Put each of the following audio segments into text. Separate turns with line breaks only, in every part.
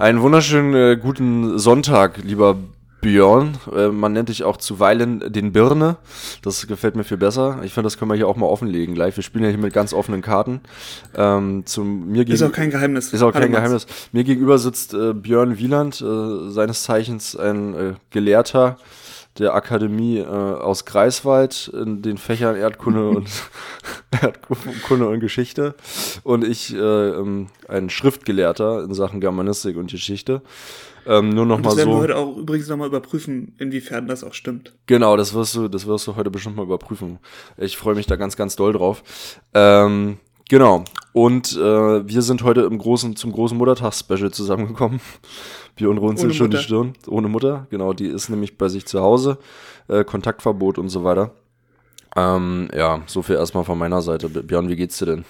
Einen wunderschönen äh, guten Sonntag, lieber Björn. Äh, man nennt dich auch zuweilen den Birne. Das gefällt mir viel besser. Ich finde, das können wir hier auch mal offenlegen gleich. Wir spielen ja hier mit ganz offenen Karten. Ähm, zum, mir
ist auch kein Geheimnis.
Ist auch kein Geheimnis. Mir gegenüber sitzt äh, Björn Wieland, äh, seines Zeichens ein äh, Gelehrter der Akademie äh, aus Greifswald in den Fächern Erdkunde und Erdkunde und Geschichte und ich äh, ähm, ein Schriftgelehrter in Sachen Germanistik und Geschichte. Ähm, nur noch und das mal so.
werden wir heute auch übrigens nochmal überprüfen, inwiefern das auch stimmt.
Genau, das wirst du, das wirst du heute bestimmt mal überprüfen. Ich freue mich da ganz, ganz doll drauf. Ähm, genau. Und äh, wir sind heute im großen, zum großen Muttertags-Special zusammengekommen. Björn runzelt schon die Stirn. Ohne Mutter, genau, die ist nämlich bei sich zu Hause. Äh, Kontaktverbot und so weiter. Ähm, ja, so viel erstmal von meiner Seite. Björn, wie geht's dir denn?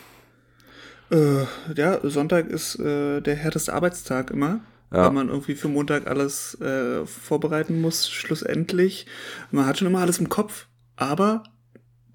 Äh, ja, Sonntag ist äh, der härteste Arbeitstag immer. Ja. Weil man irgendwie für Montag alles äh, vorbereiten muss, schlussendlich. Man hat schon immer alles im Kopf, aber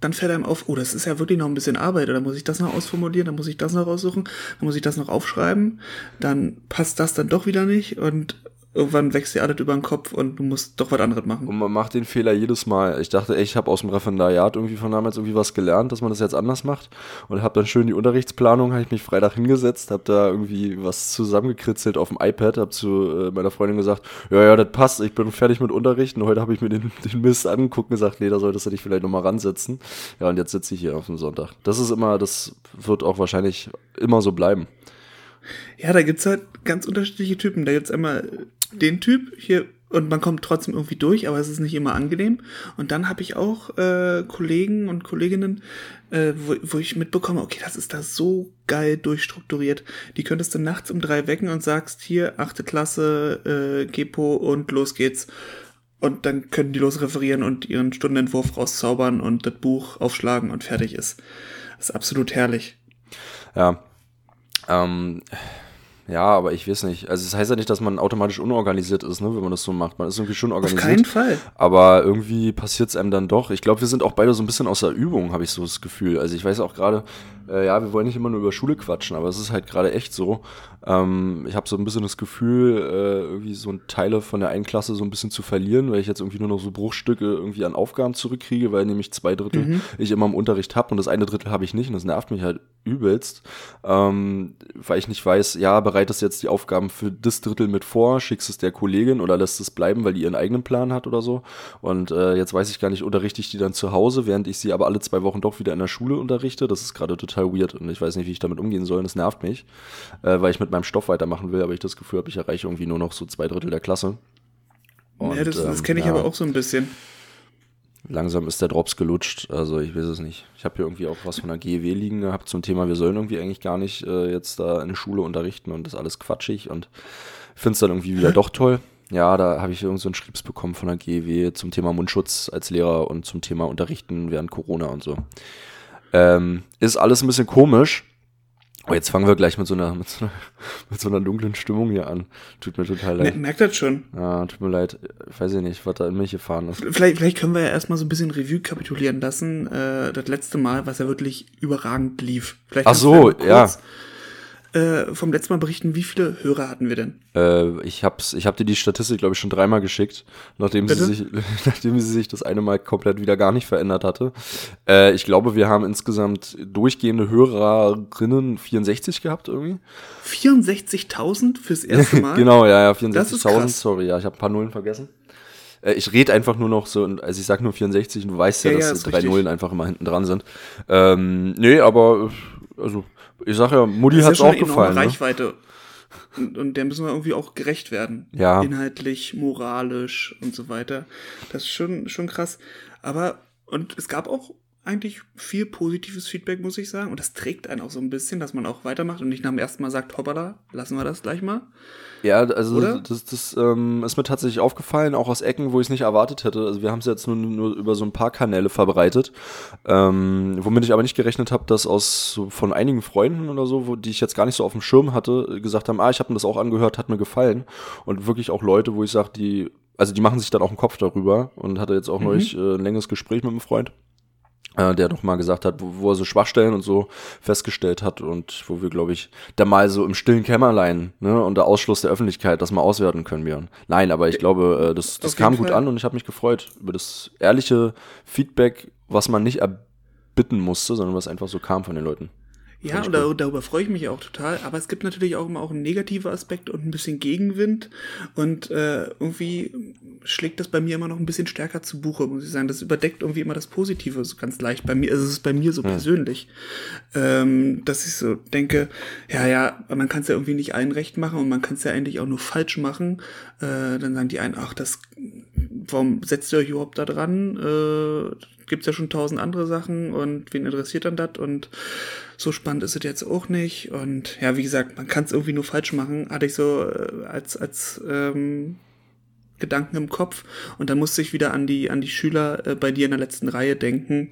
dann fällt einem auf, oh, das ist ja wirklich noch ein bisschen Arbeit, oder muss ich das noch ausformulieren, dann muss ich das noch raussuchen, dann muss ich das noch aufschreiben, dann passt das dann doch wieder nicht und irgendwann wächst dir alles über den Kopf und du musst doch was anderes machen.
Und man macht den Fehler jedes Mal. Ich dachte, ey, ich habe aus dem Referendariat irgendwie von damals irgendwie was gelernt, dass man das jetzt anders macht. Und habe dann schön die Unterrichtsplanung, habe ich mich Freitag hingesetzt, habe da irgendwie was zusammengekritzelt auf dem iPad, habe zu äh, meiner Freundin gesagt, ja, ja, das passt, ich bin fertig mit Unterrichten. Heute habe ich mir den, den Mist angeguckt und gesagt, nee, da solltest du dich vielleicht nochmal ransetzen. Ja, und jetzt sitze ich hier auf dem Sonntag. Das ist immer, das wird auch wahrscheinlich immer so bleiben.
Ja, da gibt's halt ganz unterschiedliche Typen. Da gibt's einmal den Typ hier und man kommt trotzdem irgendwie durch, aber es ist nicht immer angenehm. Und dann habe ich auch äh, Kollegen und Kolleginnen, äh, wo, wo ich mitbekomme, okay, das ist da so geil durchstrukturiert. Die könntest du nachts um drei wecken und sagst, hier, achte Klasse, äh, Gepo und los geht's. Und dann können die los referieren und ihren Stundenentwurf rauszaubern und das Buch aufschlagen und fertig ist. Das ist absolut herrlich.
Ja. Ähm, ja, aber ich weiß nicht. Also es das heißt ja nicht, dass man automatisch unorganisiert ist, ne, wenn man das so macht. Man ist irgendwie schon organisiert. Auf
keinen Fall.
Aber irgendwie passiert es einem dann doch. Ich glaube, wir sind auch beide so ein bisschen aus der Übung, habe ich so das Gefühl. Also ich weiß auch gerade, äh, ja, wir wollen nicht immer nur über Schule quatschen, aber es ist halt gerade echt so. Ähm, ich habe so ein bisschen das Gefühl, äh, irgendwie so Teile von der einen Klasse so ein bisschen zu verlieren, weil ich jetzt irgendwie nur noch so Bruchstücke irgendwie an Aufgaben zurückkriege, weil nämlich zwei Drittel mhm. ich immer im Unterricht habe und das eine Drittel habe ich nicht und das nervt mich halt übelst, ähm, weil ich nicht weiß, ja, bereitest jetzt die Aufgaben für das Drittel mit vor, schickst es der Kollegin oder lässt es bleiben, weil die ihren eigenen Plan hat oder so. Und äh, jetzt weiß ich gar nicht, unterrichte ich die dann zu Hause, während ich sie aber alle zwei Wochen doch wieder in der Schule unterrichte. Das ist gerade total weird und ich weiß nicht, wie ich damit umgehen soll. Und das nervt mich, äh, weil ich mit meinem Stoff weitermachen will, aber ich das Gefühl habe, ich erreiche irgendwie nur noch so zwei Drittel der Klasse.
Und, ja, das, das kenne ich ähm, ja, aber auch so ein bisschen.
Langsam ist der Drops gelutscht, also ich weiß es nicht. Ich habe hier irgendwie auch was von der GEW liegen gehabt zum Thema, wir sollen irgendwie eigentlich gar nicht äh, jetzt da in der Schule unterrichten und das ist alles quatschig und finde es dann irgendwie wieder doch toll. Ja, da habe ich irgend so einen Schriebs bekommen von der GEW zum Thema Mundschutz als Lehrer und zum Thema Unterrichten während Corona und so. Ähm, ist alles ein bisschen komisch, Oh, jetzt fangen wir gleich mit so, einer, mit, so einer, mit so einer dunklen Stimmung hier an. Tut mir total leid.
Merkt das schon.
Ja, tut mir leid. Ich weiß ich nicht, was da in mich gefahren ist.
Vielleicht, vielleicht können wir ja erstmal so ein bisschen Revue kapitulieren lassen. Äh, das letzte Mal, was ja wirklich überragend lief. Vielleicht
Ach so, ja
äh, vom letzten Mal berichten, wie viele Hörer hatten wir denn?
Äh, ich hab's, ich hab dir die Statistik, glaube ich, schon dreimal geschickt, nachdem sie, sich, nachdem sie sich das eine Mal komplett wieder gar nicht verändert hatte. Äh, ich glaube, wir haben insgesamt durchgehende Hörerinnen 64 gehabt irgendwie.
64.000 fürs erste Mal?
genau, ja, ja, 64.000. Sorry, ja, ich habe ein paar Nullen vergessen. Äh, ich rede einfach nur noch so, also ich sag nur 64 und du weißt ja, ja dass ja, drei richtig. Nullen einfach immer hinten dran sind. Ähm, nee, aber also ich sag ja, Mutti hat es auch gefallen.
Ne? Reichweite. Und, und der müssen wir irgendwie auch gerecht werden.
Ja.
Inhaltlich, moralisch und so weiter. Das ist schon, schon krass. Aber, und es gab auch eigentlich viel positives Feedback, muss ich sagen. Und das trägt einen auch so ein bisschen, dass man auch weitermacht und nicht nach dem ersten Mal sagt, hoppala, lassen wir das gleich mal.
Ja, also Oder? das, das ähm, ist mir tatsächlich aufgefallen, auch aus Ecken, wo ich es nicht erwartet hätte. Also wir haben es jetzt nur, nur über so ein paar Kanäle verbreitet, ähm, womit ich aber nicht gerechnet habe, dass aus von einigen Freunden oder so, wo, die ich jetzt gar nicht so auf dem Schirm hatte, gesagt haben, ah, ich habe mir das auch angehört, hat mir gefallen. Und wirklich auch Leute, wo ich sage, die, also die machen sich dann auch einen Kopf darüber und hatte jetzt auch mhm. neulich äh, ein längeres Gespräch mit einem Freund äh, der doch mal gesagt hat, wo, wo er so Schwachstellen und so festgestellt hat und wo wir, glaube ich, da mal so im stillen Kämmerlein, ne, unter Ausschluss der Öffentlichkeit das mal auswerten können, Björn. Nein, aber ich glaube, äh, das, das kam gut Fall. an und ich habe mich gefreut über das ehrliche Feedback, was man nicht erbitten musste, sondern was einfach so kam von den Leuten.
Ja, und darüber, darüber freue ich mich auch total. Aber es gibt natürlich auch immer auch einen negativen Aspekt und ein bisschen Gegenwind. Und äh, irgendwie schlägt das bei mir immer noch ein bisschen stärker zu Buche, muss ich sagen. Das überdeckt irgendwie immer das Positive so ganz leicht. Bei mir also es ist es bei mir so hm. persönlich, ähm, dass ich so denke, ja, ja, man kann es ja irgendwie nicht allen recht machen und man kann es ja eigentlich auch nur falsch machen. Äh, dann sagen die einen, ach, das, warum setzt ihr euch überhaupt da dran? Äh, gibt's ja schon tausend andere Sachen und wen interessiert dann das? Und so spannend ist es jetzt auch nicht. Und ja, wie gesagt, man kann es irgendwie nur falsch machen, hatte ich so äh, als, als ähm, Gedanken im Kopf. Und dann musste ich wieder an die, an die Schüler äh, bei dir in der letzten Reihe denken,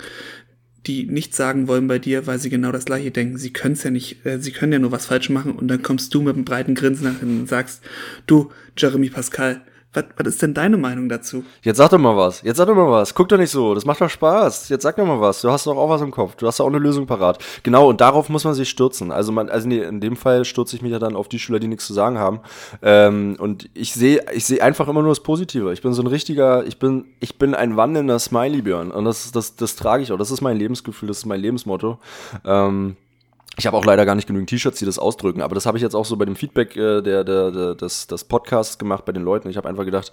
die nichts sagen wollen bei dir, weil sie genau das gleiche denken. Sie können es ja nicht, äh, sie können ja nur was falsch machen und dann kommst du mit einem breiten Grinsen nach und sagst, du, Jeremy Pascal, was, was ist denn deine Meinung dazu?
Jetzt sag doch mal was. Jetzt sag doch mal was. Guck doch nicht so. Das macht doch Spaß. Jetzt sag doch mal was. Du hast doch auch was im Kopf. Du hast doch auch eine Lösung parat. Genau, und darauf muss man sich stürzen. Also, man, also nee, in dem Fall stürze ich mich ja dann auf die Schüler, die nichts zu sagen haben. Ähm, und ich sehe ich sehe einfach immer nur das Positive. Ich bin so ein richtiger, ich bin, ich bin ein wandelnder Smiley, Björn. Und das, das, das trage ich auch. Das ist mein Lebensgefühl, das ist mein Lebensmotto. Ähm, ich habe auch leider gar nicht genügend T-Shirts, die das ausdrücken, aber das habe ich jetzt auch so bei dem Feedback äh, der, der, der, des, des Podcasts gemacht bei den Leuten. Ich habe einfach gedacht,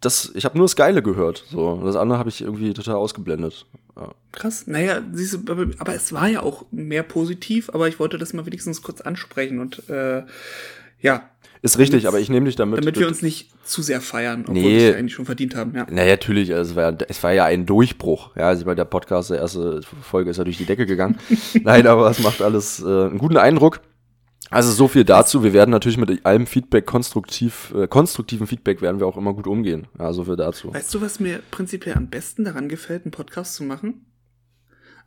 das, ich habe nur das Geile gehört. So, das andere habe ich irgendwie total ausgeblendet.
Ja. Krass, naja, siehst du, aber, aber es war ja auch mehr positiv, aber ich wollte das mal wenigstens kurz ansprechen und äh, ja,
ist richtig, aber ich nehme dich damit.
Damit wir uns nicht zu sehr feiern, obwohl nee. wir es eigentlich schon verdient haben. Ja.
Naja, natürlich. Also es, war, es war ja ein Durchbruch. Ja, also bei der Podcast, der erste Folge ist ja durch die Decke gegangen. Nein, aber es macht alles äh, einen guten Eindruck. Also so viel dazu. Wir werden natürlich mit allem Feedback konstruktiv, äh, konstruktiven Feedback werden wir auch immer gut umgehen. Ja, so viel dazu.
Weißt du, was mir prinzipiell am besten daran gefällt, einen Podcast zu machen?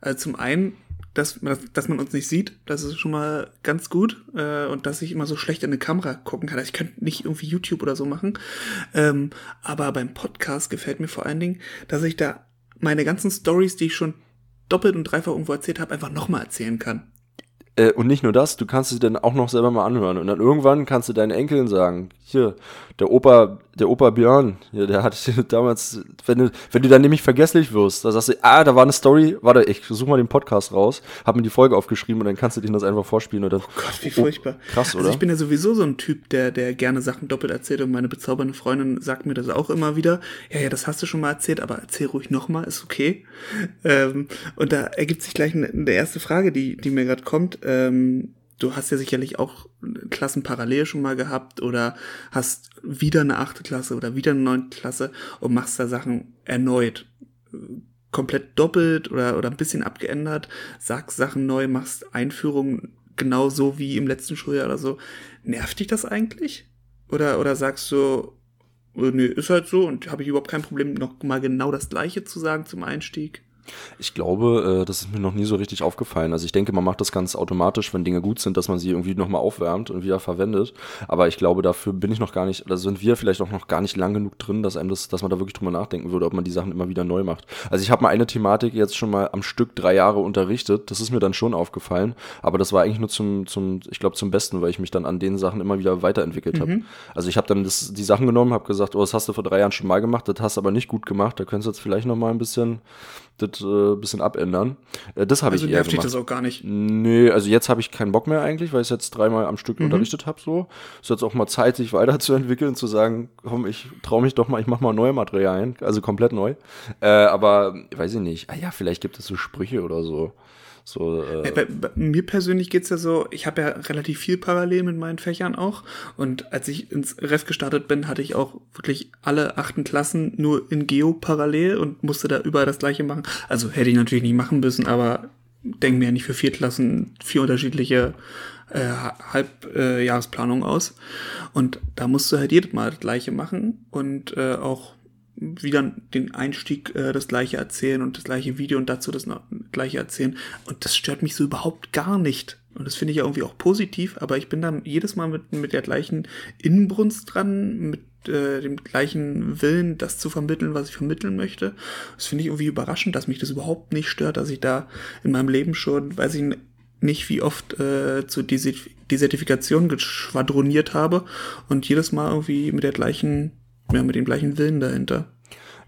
Also zum einen dass, dass man uns nicht sieht. Das ist schon mal ganz gut. Äh, und dass ich immer so schlecht in eine Kamera gucken kann. Also ich könnte nicht irgendwie YouTube oder so machen. Ähm, aber beim Podcast gefällt mir vor allen Dingen, dass ich da meine ganzen Stories, die ich schon doppelt und dreifach irgendwo erzählt habe, einfach nochmal erzählen kann.
Äh, und nicht nur das, du kannst es dann auch noch selber mal anhören. Und dann irgendwann kannst du deinen Enkeln sagen, hier, der Opa, der Opa Björn, ja, der hat damals, wenn du, wenn du dann nämlich vergesslich wirst, da sagst du, ah, da war eine Story, warte, ich suche mal den Podcast raus, hab mir die Folge aufgeschrieben und dann kannst du dir das einfach vorspielen und dann. Oh
Gott, wie furchtbar.
Oh, krass, oder?
Also ich bin ja sowieso so ein Typ, der, der gerne Sachen doppelt erzählt und meine bezaubernde Freundin sagt mir das auch immer wieder. Ja, ja, das hast du schon mal erzählt, aber erzähl ruhig nochmal, ist okay. Ähm, und da ergibt sich gleich eine, eine erste Frage, die, die mir gerade kommt. Ähm, du hast ja sicherlich auch Klassen parallel schon mal gehabt oder hast wieder eine achte Klasse oder wieder eine neunte Klasse und machst da Sachen erneut. Komplett doppelt oder, oder ein bisschen abgeändert, sagst Sachen neu, machst Einführungen genauso wie im letzten Schuljahr oder so. Nervt dich das eigentlich? Oder, oder sagst du, äh, nee, ist halt so und habe ich überhaupt kein Problem, noch mal genau das Gleiche zu sagen zum Einstieg?
Ich glaube, äh, das ist mir noch nie so richtig aufgefallen. Also ich denke, man macht das ganz automatisch, wenn Dinge gut sind, dass man sie irgendwie nochmal aufwärmt und wieder verwendet. Aber ich glaube, dafür bin ich noch gar nicht, oder sind wir vielleicht auch noch gar nicht lang genug drin, dass einem das, dass man da wirklich drüber nachdenken würde, ob man die Sachen immer wieder neu macht. Also ich habe mal eine Thematik jetzt schon mal am Stück drei Jahre unterrichtet. Das ist mir dann schon aufgefallen. Aber das war eigentlich nur zum, zum ich glaube, zum Besten, weil ich mich dann an den Sachen immer wieder weiterentwickelt habe. Mhm. Also ich habe dann das, die Sachen genommen, habe gesagt, oh, das hast du vor drei Jahren schon mal gemacht, das hast du aber nicht gut gemacht. Da könntest du jetzt vielleicht noch mal ein bisschen das äh, bisschen abändern. Äh, das habe also ich eher gemacht.
das auch gar nicht?
Nee, also jetzt habe ich keinen Bock mehr eigentlich, weil ich es jetzt dreimal am Stück mhm. unterrichtet habe. So. ist jetzt auch mal Zeit, sich weiterzuentwickeln, zu sagen, komm, ich traue mich doch mal, ich mache mal neue Materialien, also komplett neu. Äh, aber weiß ich nicht. Ah ja, vielleicht gibt es so Sprüche oder so. So,
äh bei, bei mir persönlich geht's ja so, ich habe ja relativ viel parallel mit meinen Fächern auch. Und als ich ins Ref gestartet bin, hatte ich auch wirklich alle achten Klassen nur in Geo parallel und musste da überall das gleiche machen. Also hätte ich natürlich nicht machen müssen, aber denke mir ja nicht für vier Klassen vier unterschiedliche äh, Halbjahresplanungen äh, aus. Und da musst du halt jedes Mal das gleiche machen und äh, auch wieder den Einstieg äh, das gleiche erzählen und das gleiche Video und dazu das gleiche erzählen. Und das stört mich so überhaupt gar nicht. Und das finde ich ja irgendwie auch positiv, aber ich bin dann jedes Mal mit, mit der gleichen Inbrunst dran, mit äh, dem gleichen Willen, das zu vermitteln, was ich vermitteln möchte. Das finde ich irgendwie überraschend, dass mich das überhaupt nicht stört, dass ich da in meinem Leben schon, weiß ich nicht, wie oft äh, zu Desertifikation geschwadroniert habe und jedes Mal irgendwie mit der gleichen, ja, mit dem gleichen Willen dahinter.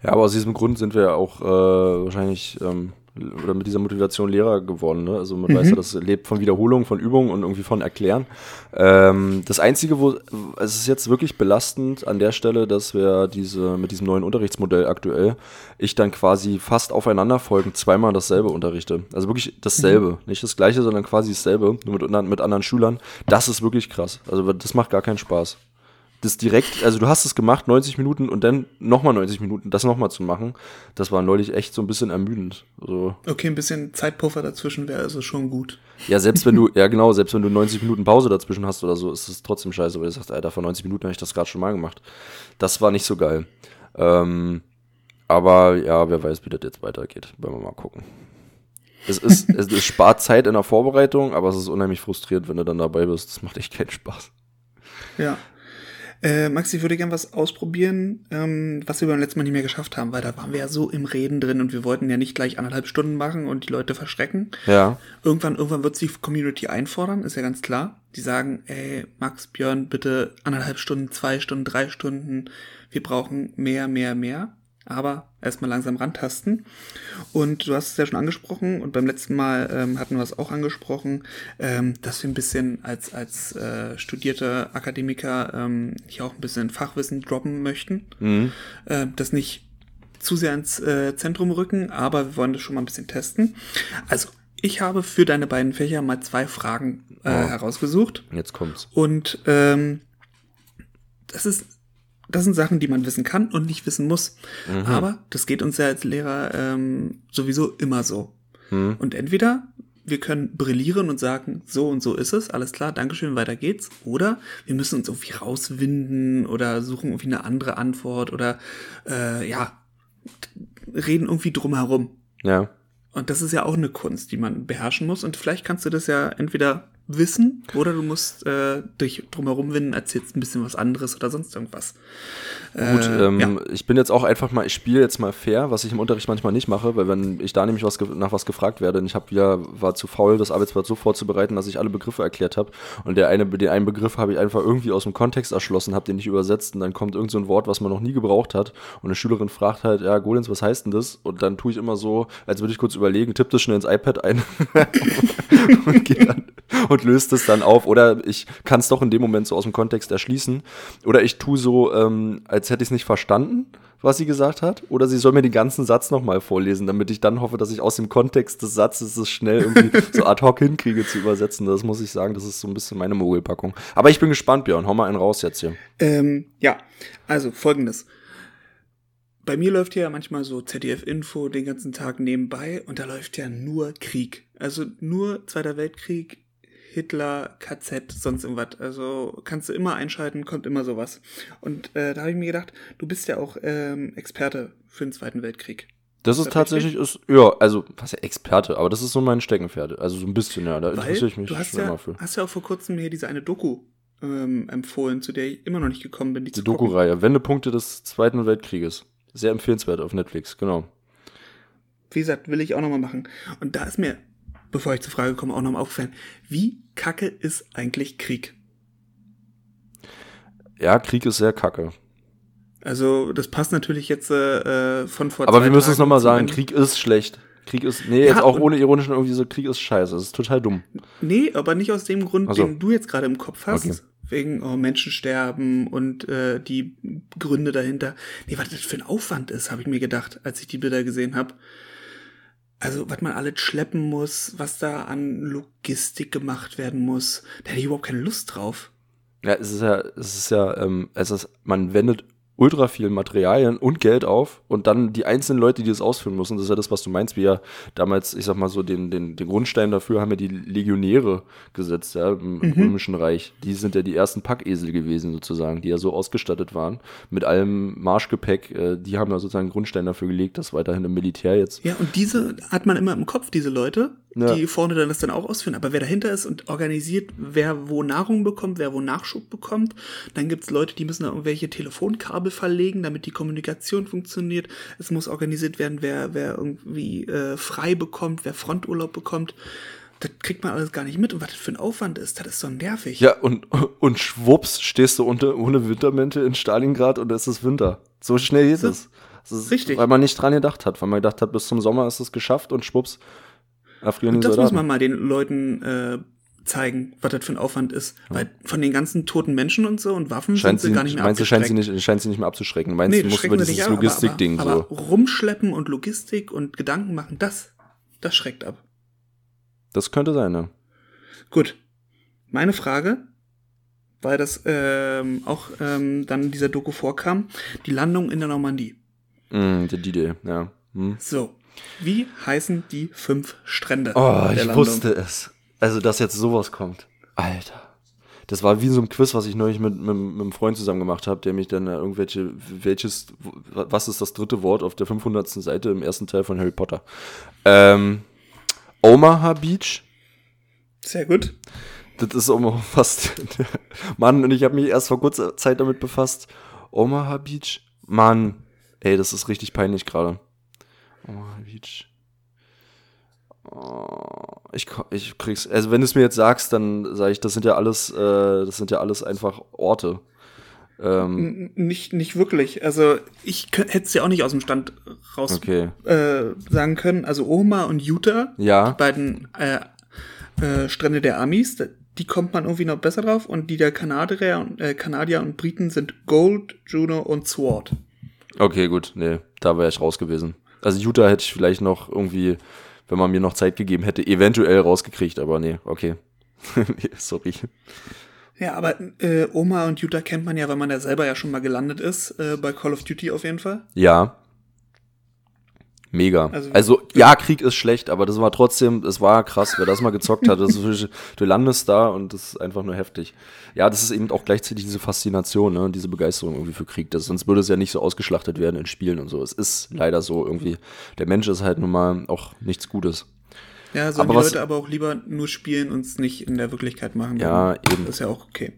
Ja, aber aus diesem Grund sind wir ja auch äh, wahrscheinlich ähm, oder mit dieser Motivation Lehrer geworden. Ne? Also man mhm. weiß ja, das lebt von Wiederholung, von Übung und irgendwie von Erklären. Ähm, das Einzige, wo es ist jetzt wirklich belastend an der Stelle, dass wir diese mit diesem neuen Unterrichtsmodell aktuell ich dann quasi fast aufeinanderfolgend zweimal dasselbe unterrichte. Also wirklich dasselbe, mhm. nicht das gleiche, sondern quasi dasselbe, nur mit, mit anderen Schülern. Das ist wirklich krass. Also das macht gar keinen Spaß das direkt, also du hast es gemacht, 90 Minuten und dann nochmal 90 Minuten, das nochmal zu machen, das war neulich echt so ein bisschen ermüdend. So.
Okay, ein bisschen Zeitpuffer dazwischen wäre also schon gut.
Ja, selbst wenn du, ja genau, selbst wenn du 90 Minuten Pause dazwischen hast oder so, ist es trotzdem scheiße, weil du sagst, Alter, vor 90 Minuten habe ich das gerade schon mal gemacht. Das war nicht so geil. Ähm, aber ja, wer weiß, wie das jetzt weitergeht. Werden wir mal gucken. Es ist, es, es spart Zeit in der Vorbereitung, aber es ist unheimlich frustrierend, wenn du dann dabei bist. Das macht echt keinen Spaß.
Ja. Äh, Max, ich würde gern was ausprobieren, ähm, was wir beim letzten Mal nicht mehr geschafft haben, weil da waren wir ja so im Reden drin und wir wollten ja nicht gleich anderthalb Stunden machen und die Leute verschrecken.
Ja.
Irgendwann, irgendwann wird sich die Community einfordern, ist ja ganz klar. Die sagen, ey, Max, Björn, bitte anderthalb Stunden, zwei Stunden, drei Stunden. Wir brauchen mehr, mehr, mehr aber erstmal langsam rantasten. Und du hast es ja schon angesprochen und beim letzten Mal ähm, hatten wir es auch angesprochen, ähm, dass wir ein bisschen als, als äh, studierte Akademiker ähm, hier auch ein bisschen Fachwissen droppen möchten. Mhm. Äh, das nicht zu sehr ins äh, Zentrum rücken, aber wir wollen das schon mal ein bisschen testen. Also ich habe für deine beiden Fächer mal zwei Fragen äh, oh. herausgesucht.
Jetzt kommt's.
Und ähm, das ist das sind Sachen, die man wissen kann und nicht wissen muss. Mhm. Aber das geht uns ja als Lehrer ähm, sowieso immer so. Mhm. Und entweder wir können brillieren und sagen, so und so ist es, alles klar, Dankeschön, weiter geht's. Oder wir müssen uns irgendwie rauswinden oder suchen irgendwie eine andere Antwort oder äh, ja, reden irgendwie drumherum.
Ja.
Und das ist ja auch eine Kunst, die man beherrschen muss. Und vielleicht kannst du das ja entweder wissen oder du musst äh, dich drumherum winden, erzählst ein bisschen was anderes oder sonst irgendwas.
Gut, äh, ähm, ja. ich bin jetzt auch einfach mal, ich spiele jetzt mal fair, was ich im Unterricht manchmal nicht mache, weil wenn ich da nämlich was nach was gefragt werde und ich habe ja war zu faul, das Arbeitsblatt so vorzubereiten, dass ich alle Begriffe erklärt habe und der eine den einen Begriff habe ich einfach irgendwie aus dem Kontext erschlossen, habe den nicht übersetzt und dann kommt irgend so ein Wort, was man noch nie gebraucht hat und eine Schülerin fragt halt, ja, Golens, was heißt denn das? Und dann tue ich immer so, als würde ich kurz überlegen, tippe das schnell ins iPad ein und gehe dann und löst es dann auf. Oder ich kann es doch in dem Moment so aus dem Kontext erschließen. Oder ich tue so, ähm, als hätte ich es nicht verstanden, was sie gesagt hat. Oder sie soll mir den ganzen Satz nochmal vorlesen, damit ich dann hoffe, dass ich aus dem Kontext des Satzes es schnell irgendwie so ad hoc hinkriege zu übersetzen. Das muss ich sagen, das ist so ein bisschen meine Mogelpackung. Aber ich bin gespannt, Björn. Hau mal einen raus jetzt hier.
Ähm, ja, also folgendes bei mir läuft ja manchmal so ZDF-Info den ganzen Tag nebenbei und da läuft ja nur Krieg. Also nur Zweiter Weltkrieg, Hitler, KZ, sonst irgendwas. Also kannst du immer einschalten, kommt immer sowas. Und äh, da habe ich mir gedacht, du bist ja auch ähm, Experte für den Zweiten Weltkrieg.
Das ist, ist tatsächlich, ist, ja, also, was ja Experte, aber das ist so mein Steckenpferd. Also so ein bisschen, ja, da interessiere ich mich
du hast ja, für. hast ja auch vor kurzem hier diese eine Doku ähm, empfohlen, zu der ich immer noch nicht gekommen bin.
Die, die Doku-Reihe, Wendepunkte des Zweiten Weltkrieges. Sehr empfehlenswert auf Netflix, genau.
Wie gesagt, will ich auch nochmal machen. Und da ist mir bevor ich zur Frage komme, auch nochmal aufgefallen. Wie kacke ist eigentlich Krieg?
Ja, Krieg ist sehr kacke.
Also, das passt natürlich jetzt äh, von vor
Aber wir müssen es nochmal sagen, Krieg ist schlecht. Krieg ist, nee, ja, jetzt auch ohne ironischen irgendwie so, Krieg ist scheiße, das ist total dumm.
Nee, aber nicht aus dem Grund, so. den du jetzt gerade im Kopf hast. Okay. Wegen oh, Menschensterben und äh, die Gründe dahinter. Nee, was das für ein Aufwand ist, habe ich mir gedacht, als ich die Bilder gesehen habe. Also, was man alles schleppen muss, was da an Logistik gemacht werden muss, da hätte ich überhaupt keine Lust drauf.
Ja, es ist ja, es ist ja, ähm, es ist, man wendet ultra viel Materialien und Geld auf und dann die einzelnen Leute, die das ausführen müssen, das ist ja das, was du meinst, wie ja damals, ich sag mal so, den, den, den Grundstein dafür haben ja die Legionäre gesetzt, ja, im mhm. Römischen Reich. Die sind ja die ersten Packesel gewesen, sozusagen, die ja so ausgestattet waren, mit allem Marschgepäck, äh, die haben ja sozusagen einen Grundstein dafür gelegt, dass weiterhin im Militär jetzt.
Ja, und diese hat man immer im Kopf, diese Leute,
Ja.
die vorne dann das dann auch ausführen. Aber wer dahinter ist und organisiert, wer wo Nahrung bekommt, wer wo Nachschub bekommt, dann gibt's Leute, die müssen da irgendwelche Telefonkabel verlegen, damit die Kommunikation funktioniert. Es muss organisiert werden, wer, wer irgendwie äh, frei bekommt, wer Fronturlaub bekommt. Das kriegt man alles gar nicht mit. Und was das für ein Aufwand ist, das ist so nervig.
Ja, und, und schwupps stehst du unter, ohne Wintermäntel in Stalingrad und es ist Winter. So schnell geht es.
Richtig.
Weil man nicht dran gedacht hat. Weil man gedacht hat, bis zum Sommer ist es geschafft und schwupps
Und das muss man mal den Leuten äh, zeigen, was das für ein Aufwand ist. Weil von den ganzen toten Menschen und so und Waffen
Scheint
sind
sie,
gar nicht mehr
meinst du, scheint sie
abgeschreckt.
nicht, scheint sie nicht mehr abzuschrecken? Meinst
Nee,
du, musst über dieses Logistikding
aber,
so.
rumschleppen und Logistik und Gedanken machen, das, das schreckt ab.
Das könnte sein, ne?
Gut. Meine Frage, weil das ähm, auch ähm, dann in dieser Doku vorkam, die Landung in der Normandie.
Mm, die die Idee, ja. Hm.
So. Wie heißen die fünf Strände
Oh, ich
Landung?
wusste es. Also, dass jetzt sowas kommt. Alter. Das war wie in so einem Quiz, was ich neulich mit, mit, mit einem Freund zusammen gemacht habe, der mich dann irgendwelche, welches, was ist das dritte Wort auf der 500. Seite im ersten Teil von Harry Potter? Ähm, Omaha Beach.
Sehr gut.
Das ist auch fast. Mann, und ich habe mich erst vor kurzer Zeit damit befasst. Omaha Beach? Mann, ey, das ist richtig peinlich gerade. Omaha Beach. Oh, ich, ich krieg's. Also wenn du es mir jetzt sagst, dann sage ich, das sind ja alles, äh, das sind ja alles einfach Orte. Ähm,
Nicht, nicht wirklich. Also ich hätte es ja auch nicht aus dem Stand raus
okay.
äh, sagen können. Also Oma und Utah,
Ja.
die beiden äh, äh, Strände der Amis, die kommt man irgendwie noch besser drauf. Und die der Kanadier und, äh, Kanadier und Briten sind Gold, Juno und Sword.
Okay, gut. Nee, da wäre ich raus gewesen. Also Utah hätte ich vielleicht noch irgendwie, wenn man mir noch Zeit gegeben hätte, eventuell rausgekriegt, aber nee, okay. Nee, Sorry.
Ja, aber äh, Oma und Utah kennt man ja, weil man da selber ja schon mal gelandet ist, äh, bei Call of Duty auf jeden Fall.
Ja. Mega. Also,
Also-
ja, Krieg ist schlecht, aber das war trotzdem, es war krass, wer das mal gezockt hat. Das ist du landest da und das ist einfach nur heftig. Ja, das ist eben auch gleichzeitig diese Faszination, ne, diese Begeisterung irgendwie für Krieg. Das, sonst würde es ja nicht so ausgeschlachtet werden in Spielen und so. Es ist leider so irgendwie. Der Mensch ist halt nun mal auch nichts Gutes.
Ja, sollen
Aber
die
was-
Leute aber auch lieber nur spielen und es nicht in der Wirklichkeit machen.
Ja, eben.
Das ist ja auch okay.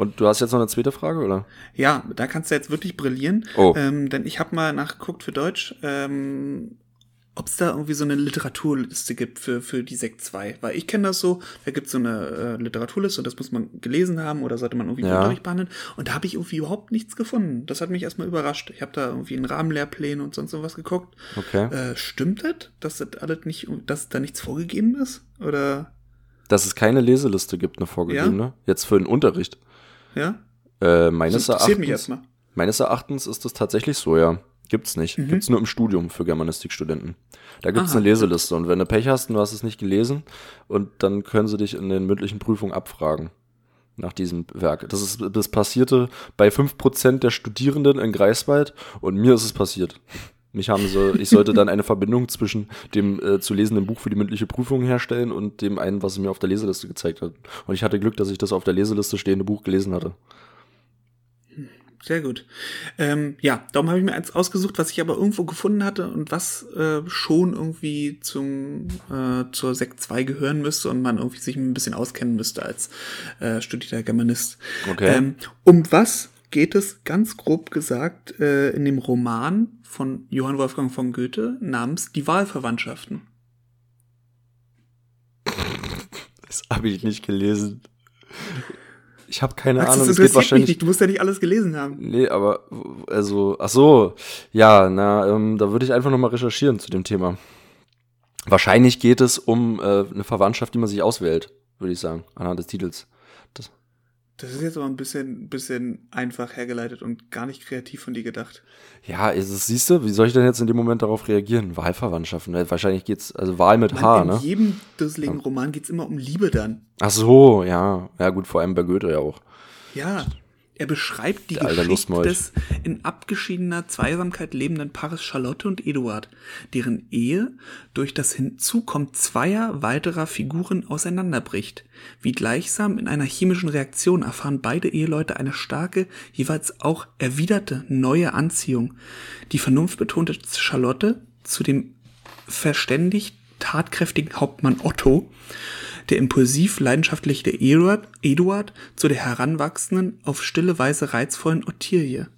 Und du hast jetzt noch eine zweite Frage, oder?
Ja, da kannst du jetzt wirklich brillieren.
Oh.
Ähm, denn ich habe mal nachgeguckt für Deutsch, ähm, ob es da irgendwie so eine Literaturliste gibt für, für die Sekt 2. Weil ich kenne das so, da gibt es so eine äh, Literaturliste und das muss man gelesen haben oder sollte man irgendwie
Ja.
Unterricht behandeln. Und da habe ich irgendwie überhaupt nichts gefunden. Das hat mich erstmal überrascht. Ich habe da irgendwie in Rahmenlehrpläne und sonst sowas geguckt.
Okay.
Äh, stimmt das, dass das alles nicht, dass da nichts vorgegeben ist? Oder
Dass es keine Leseliste gibt, eine vorgegebene. Jetzt für den Unterricht.
Ja?
Äh, meines
Das interessiert mich
Erachtens.
erstmal.
Meines Erachtens ist das tatsächlich so, ja. Gibt's nicht.
Mhm.
Gibt's nur im Studium für Germanistikstudenten. Da gibt's
Aha.
eine Leseliste und wenn du Pech hast und du hast es nicht gelesen und dann können sie dich in den mündlichen Prüfungen abfragen nach diesem Werk. Das ist das passierte bei 5% der Studierenden in Greifswald und mir ist es passiert. Mich haben so, ich sollte dann eine Verbindung zwischen dem äh, zu lesenden Buch für die mündliche Prüfung herstellen und dem einen, was es mir auf der Leseliste gezeigt hat. Und ich hatte Glück, dass ich das auf der Leseliste stehende Buch gelesen hatte.
Sehr gut. Ähm, ja, darum habe ich mir eins ausgesucht, was ich aber irgendwo gefunden hatte und was äh, schon irgendwie zum äh, zur Sekt 2 gehören müsste und man irgendwie sich ein bisschen auskennen müsste als äh, studierter Germanist.
Okay.
Ähm, um was geht es ganz grob gesagt äh, in dem Roman von Johann Wolfgang von Goethe namens Die Wahlverwandtschaften?
Das habe ich nicht gelesen. Ich habe keine
Max,
Ahnung.
das interessiert mich
wahrscheinlich.
nicht, du musst ja nicht alles gelesen haben.
Nee, aber also, ach so, ja, na, ähm, da würde ich einfach noch mal recherchieren zu dem Thema. Wahrscheinlich geht es um äh, eine Verwandtschaft, die man sich auswählt, würde ich sagen, anhand des Titels. Das,
Das ist jetzt aber ein bisschen, bisschen einfach hergeleitet und gar nicht kreativ von dir gedacht.
ja, ist es, siehst du, wie soll ich denn jetzt in dem Moment darauf reagieren? Wahlverwandtschaften, weil wahrscheinlich geht's, also Wahl mit H,
in
ne?
jedem dusseligen Roman geht's immer um Liebe dann.
Ach so, ja, ja gut, vor allem bei Goethe ja auch.
Ja. Er beschreibt die
Der
Geschichte des in abgeschiedener Zweisamkeit lebenden Paares Charlotte und Eduard, deren Ehe durch das Hinzukommen zweier weiterer Figuren auseinanderbricht. Wie gleichsam in einer chemischen Reaktion erfahren beide Eheleute eine starke, jeweils auch erwiderte neue Anziehung. Die vernunftbetonte Charlotte zu dem verständigt tatkräftigen Hauptmann Otto, der impulsiv leidenschaftliche Eduard, Eduard zu der heranwachsenden, auf stille Weise reizvollen Ottilie.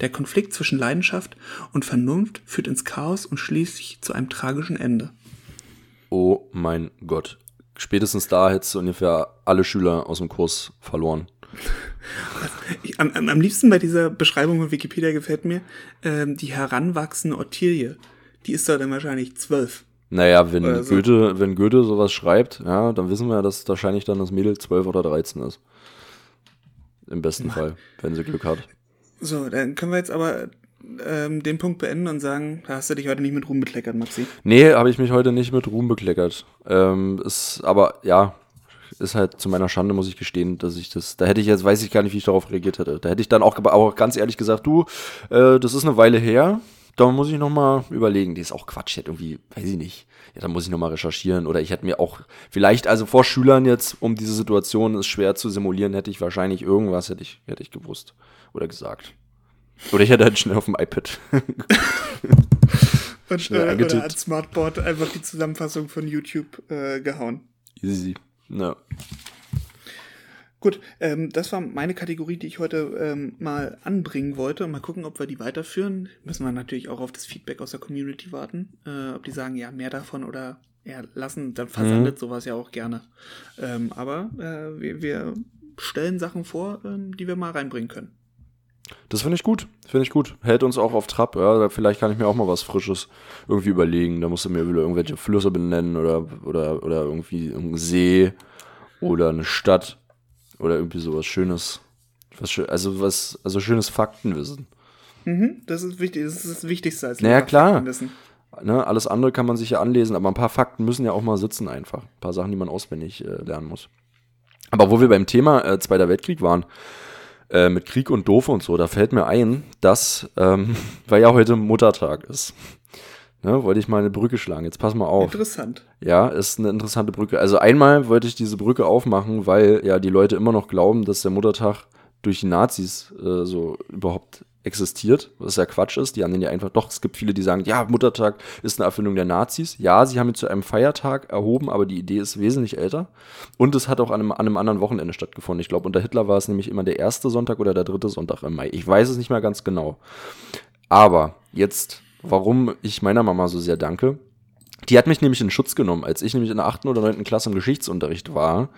Der Konflikt zwischen Leidenschaft und Vernunft führt ins Chaos und schließlich zu einem tragischen Ende.
Oh mein Gott. Spätestens da hättest du ungefähr alle Schüler aus dem Kurs verloren.
Ich, am, am liebsten bei dieser Beschreibung von Wikipedia gefällt mir ähm, die heranwachsende Ottilie. Die ist da dann wahrscheinlich zwölf.
Naja, wenn
Oder so.
Goethe, wenn Goethe sowas schreibt, ja, dann wissen wir, dass wahrscheinlich dann das Mädel 12 oder 13 ist. Im besten Fall, wenn sie Glück hat.
So, dann können wir jetzt aber ähm, den Punkt beenden und sagen, da hast du dich heute nicht mit Ruhm bekleckert, Maxi.
Nee, habe ich mich heute nicht mit Ruhm bekleckert. Ähm, ist, aber ja, ist halt zu meiner Schande, muss ich gestehen, dass ich das, da hätte ich jetzt, weiß ich gar nicht, wie ich darauf reagiert hätte. Da hätte ich dann auch, auch ganz ehrlich gesagt, du, äh, das ist eine Weile her, da muss ich nochmal überlegen. Die ist auch Quatsch, hätte irgendwie, weiß ich nicht, ja, da muss ich nochmal recherchieren oder ich hätte mir auch, vielleicht, also vor Schülern jetzt, um diese Situation ist schwer zu simulieren, hätte ich wahrscheinlich irgendwas, hätte ich, hätte ich gewusst oder gesagt. Oder ich hätte halt schnell auf dem iPad.
Und,
Schnell
äh, oder als Smartboard einfach die Zusammenfassung von YouTube äh, gehauen.
Easy. Ja.
Gut, ähm, das war meine Kategorie, die ich heute ähm, mal anbringen wollte. Mal gucken, ob wir die weiterführen. Müssen wir natürlich auch auf das Feedback aus der Community warten. Äh, ob die sagen, ja, mehr davon oder eher lassen. Dann versandet sowas ja auch gerne. Ähm, aber äh, wir, wir stellen Sachen vor, ähm, die wir mal reinbringen können.
Das finde ich gut, finde ich gut. Hält uns auch auf Trab, ja. Vielleicht kann ich mir auch mal was Frisches irgendwie überlegen. Da musst du mir wieder irgendwelche Flüsse benennen oder, oder, oder irgendwie ein See oder eine Stadt oder irgendwie sowas Schönes. Was, also was, also schönes Faktenwissen.
Mhm, das ist wichtig, das ist das Wichtigste als
Naja, klar. Ne? Alles andere kann man sich ja anlesen, aber ein paar Fakten müssen ja auch mal sitzen einfach. Ein paar Sachen, die man auswendig äh, lernen muss. Aber wo wir beim Thema äh, Zweiter Weltkrieg waren, äh, mit Krieg und Doof und so, da fällt mir ein, dass, ähm, weil ja heute Muttertag ist, ne, wollte ich mal eine Brücke schlagen. Jetzt pass mal auf.
Interessant.
Ja, ist eine interessante Brücke. Also einmal wollte ich diese Brücke aufmachen, weil ja die Leute immer noch glauben, dass der Muttertag durch die Nazis äh, so überhaupt existiert, was ja Quatsch ist. Die haben den ja einfach, doch, es gibt viele, die sagen, ja, Muttertag ist eine Erfindung der Nazis. Ja, sie haben ihn zu einem Feiertag erhoben, aber die Idee ist wesentlich älter. Und es hat auch an einem, an einem anderen Wochenende stattgefunden. Ich glaube, unter Hitler war es nämlich immer der erste Sonntag oder der dritte Sonntag im Mai. Ich weiß es nicht mehr ganz genau. Aber jetzt, warum ich meiner Mama so sehr danke, die hat mich nämlich in Schutz genommen. Als ich nämlich in der 8. oder 9. Klasse im Geschichtsunterricht war,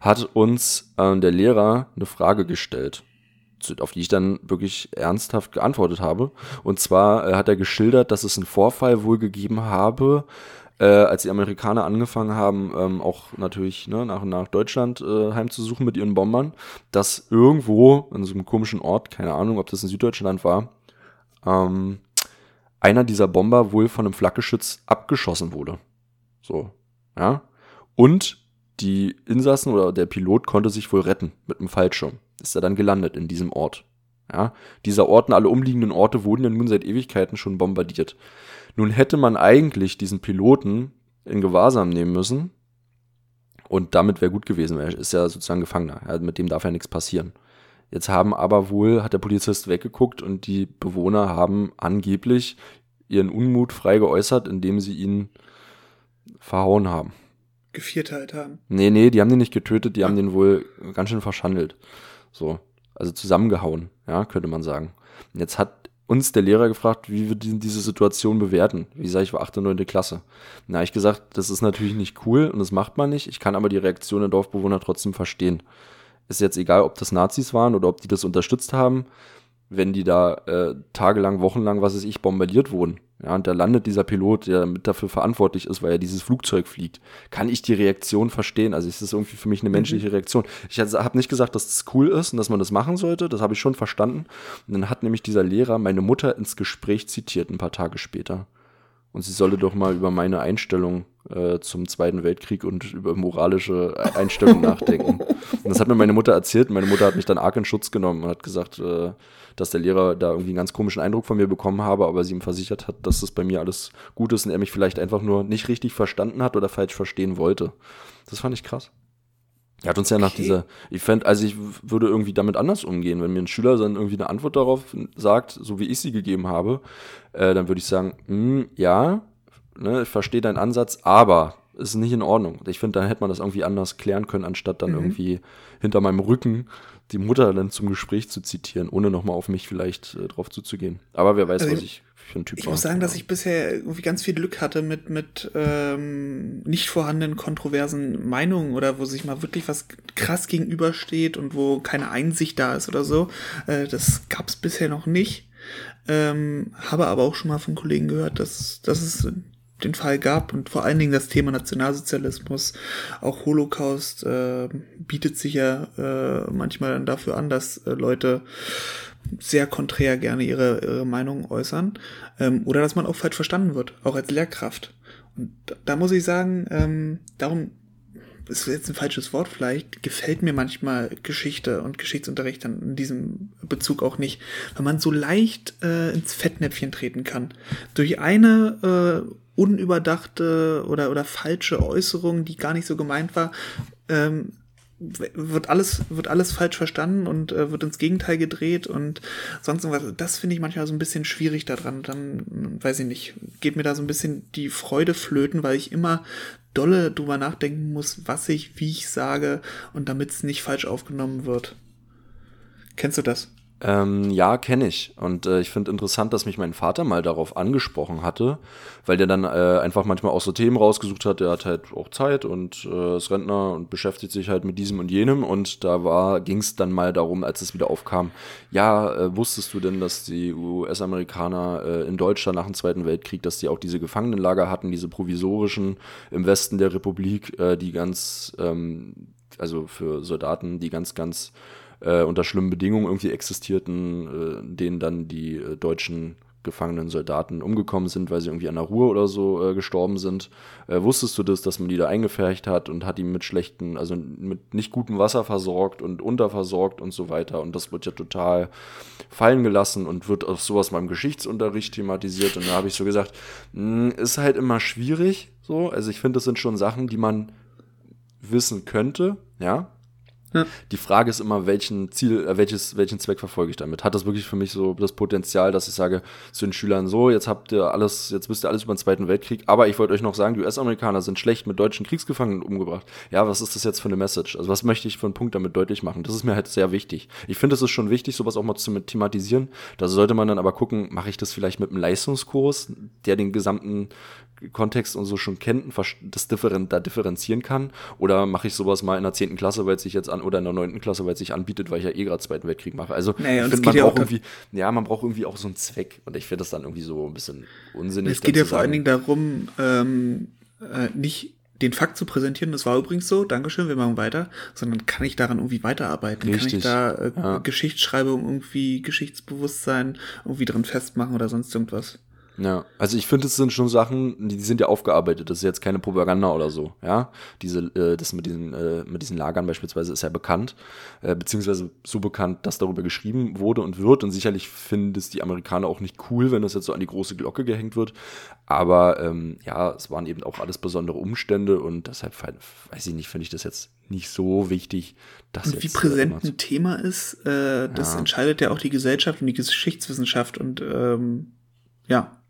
hat uns äh, der Lehrer eine Frage gestellt, auf die ich dann wirklich ernsthaft geantwortet habe. Und zwar äh, hat er geschildert, dass es einen Vorfall wohl gegeben habe, äh, als die Amerikaner angefangen haben, ähm, auch natürlich ne, nach und nach Deutschland äh, heimzusuchen mit ihren Bombern, dass irgendwo in so einem komischen Ort, keine Ahnung, ob das in Süddeutschland war, ähm, einer dieser Bomber wohl von einem Flakgeschütz abgeschossen wurde. So, ja. Und die Insassen oder der Pilot konnte sich wohl retten mit einem Fallschirm. Ist er dann gelandet in diesem Ort. Ja. Dieser Ort und alle umliegenden Orte wurden ja nun seit Ewigkeiten schon bombardiert. Nun hätte man eigentlich diesen Piloten in Gewahrsam nehmen müssen. Und damit wäre gut gewesen. Er ist ja sozusagen Gefangener. Ja, mit dem darf ja nichts passieren. Jetzt haben aber wohl, hat der Polizist weggeguckt und die Bewohner haben angeblich ihren Unmut frei geäußert, indem sie ihn verhauen haben.
Gevierteilt haben.
Nee, nee, die haben den nicht getötet, die haben den wohl ganz schön verschandelt. So. Also zusammengehauen, ja, könnte man sagen. Und jetzt hat uns der Lehrer gefragt, wie wir die- diese Situation bewerten. Wie sage ich, war 8. und 9. Klasse. Na, ich gesagt, das ist natürlich nicht cool und das macht man nicht. Ich kann aber die Reaktion der Dorfbewohner trotzdem verstehen. Ist jetzt egal, ob das Nazis waren oder ob die das unterstützt haben, wenn die da äh, tagelang, wochenlang, was weiß ich, bombardiert wurden. Ja, und da landet dieser Pilot, der mit dafür verantwortlich ist, weil er dieses Flugzeug fliegt. Kann ich die Reaktion verstehen? Also ist das irgendwie für mich eine menschliche Reaktion. Ich habe nicht gesagt, dass das cool ist und dass man das machen sollte. Das habe ich schon verstanden. Und dann hat nämlich dieser Lehrer meine Mutter ins Gespräch zitiert, ein paar Tage später. Und sie solle doch mal über meine Einstellung äh, zum Zweiten Weltkrieg und über moralische Einstellung nachdenken. Und das hat mir meine Mutter erzählt. Meine Mutter hat mich dann arg in Schutz genommen und hat gesagt, äh, dass der Lehrer da irgendwie einen ganz komischen Eindruck von mir bekommen habe, aber sie ihm versichert hat, dass das bei mir alles gut ist und er mich vielleicht einfach nur nicht richtig verstanden hat oder falsch verstehen wollte. Das fand ich krass. Er hat uns ja nach
Okay.
dieser, ich fände, also ich würde irgendwie damit anders umgehen, wenn mir ein Schüler dann irgendwie eine Antwort darauf sagt, so wie ich sie gegeben habe, äh, dann würde ich sagen, hm, ja, ne, ich verstehe deinen Ansatz, aber ist nicht in Ordnung. Ich finde, da hätte man das irgendwie anders klären können, anstatt dann mhm. irgendwie hinter meinem Rücken die Mutter dann zum Gespräch zu zitieren, ohne nochmal auf mich vielleicht äh, drauf zuzugehen. Aber wer weiß, also was ich für ein Typ
ich muss sagen, dass ich bisher irgendwie ganz viel Glück hatte mit, mit ähm, nicht vorhandenen kontroversen Meinungen oder wo sich mal wirklich was krass gegenübersteht und wo keine Einsicht da ist oder so. Äh, das gab es bisher noch nicht. Ähm, habe aber auch schon mal von Kollegen gehört, dass, dass es den Fall gab und vor allen Dingen das Thema Nationalsozialismus, auch Holocaust äh, bietet sich ja äh, manchmal dann dafür an, dass äh, Leute sehr konträr gerne ihre, ihre Meinung äußern ähm, oder dass man auch falsch verstanden wird, auch als Lehrkraft. Und da, da muss ich sagen, ähm, darum ist jetzt ein falsches Wort vielleicht, gefällt mir manchmal Geschichte und Geschichtsunterricht dann in diesem Bezug auch nicht, weil man so leicht äh, ins Fettnäpfchen treten kann. Durch eine äh, unüberdachte oder, oder falsche Äußerung, die gar nicht so gemeint war, ähm, wird alles, wird alles falsch verstanden und äh, wird ins Gegenteil gedreht und sonst irgendwas. Das finde ich manchmal so ein bisschen schwierig daran. Dann, weiß ich nicht, geht mir da so ein bisschen die Freude flöten, weil ich immer dolle drüber nachdenken muss, was ich, wie ich sage und damit es nicht falsch aufgenommen wird. Kennst du das?
Ähm, ja, kenne ich. Und äh, ich finde interessant, dass mich mein Vater mal darauf angesprochen hatte, weil der dann äh, einfach manchmal auch so Themen rausgesucht hat. Der hat halt auch Zeit und äh, ist Rentner und beschäftigt sich halt mit diesem und jenem. Und da war, ging es dann mal darum, als es wieder aufkam, ja, äh, wusstest du denn, dass die US-Amerikaner äh, in Deutschland nach dem Zweiten Weltkrieg, dass die auch diese Gefangenenlager hatten, diese provisorischen im Westen der Republik, äh, die ganz, ähm, also für Soldaten, die ganz, ganz äh, unter schlimmen Bedingungen irgendwie existierten, äh, denen dann die äh, deutschen gefangenen Soldaten umgekommen sind, weil sie irgendwie an der Ruhr oder so äh, gestorben sind. Äh, wusstest du das, dass man die da eingefärcht hat und hat die mit schlechten, also mit nicht gutem Wasser versorgt und unterversorgt und so weiter. Und das wird ja total fallen gelassen und wird auch sowas mal im Geschichtsunterricht thematisiert. Und da habe ich so gesagt, mh, hm, ist halt immer schwierig so. Also ich finde, das sind schon Sachen, die man wissen könnte, ja, ja. Die Frage ist immer, welchen Ziel, äh, welches, welchen Zweck verfolge ich damit? Hat das wirklich für mich so das Potenzial, dass ich sage zu den Schülern so, jetzt habt ihr alles, jetzt wisst ihr alles über den Zweiten Weltkrieg, aber ich wollte euch noch sagen, die US-Amerikaner sind schlecht mit deutschen Kriegsgefangenen umgebracht. Ja, was ist das jetzt für eine Message? Also was möchte ich für einen Punkt damit deutlich machen? Das ist mir halt sehr wichtig. Ich finde, es ist schon wichtig, sowas auch mal zu thematisieren. Da sollte man dann aber gucken, mache ich das vielleicht mit einem Leistungskurs, der den gesamten Kontext und so schon kennt und das differen da differenzieren kann? Oder mache ich sowas mal in der 10. Klasse, weil es sich jetzt an, oder in der 9. Klasse, weil es sich anbietet, weil ich ja eh gerade Zweiten Weltkrieg mache? Also naja, ich finde, man ja braucht irgendwie, ja, man braucht irgendwie auch so einen Zweck. Und ich finde das dann irgendwie so ein bisschen unsinnig.
Es geht ja vor allen Dingen darum, ähm, äh, nicht den Fakt zu präsentieren, das war übrigens so, Dankeschön, wir machen weiter, sondern kann ich daran irgendwie weiterarbeiten? Richtig. Kann ich da äh, ja. Geschichtsschreibung irgendwie, Geschichtsbewusstsein irgendwie drin festmachen oder sonst irgendwas?
Ja, also ich finde, es sind schon Sachen, die, die, sind ja aufgearbeitet. Das ist jetzt keine Propaganda oder so, ja. Diese, äh, das mit diesen, äh, mit diesen Lagern beispielsweise ist ja bekannt, äh, beziehungsweise so bekannt, dass darüber geschrieben wurde und wird. Und sicherlich finden es die Amerikaner auch nicht cool, wenn das jetzt so an die große Glocke gehängt wird. Aber ähm, ja, es waren eben auch alles besondere Umstände und deshalb weiß ich nicht, finde ich das jetzt nicht so wichtig, dass
und
jetzt,
wie präsent ein Thema ist, äh, das ja. entscheidet ja auch die Gesellschaft und die Geschichtswissenschaft und ähm, ja,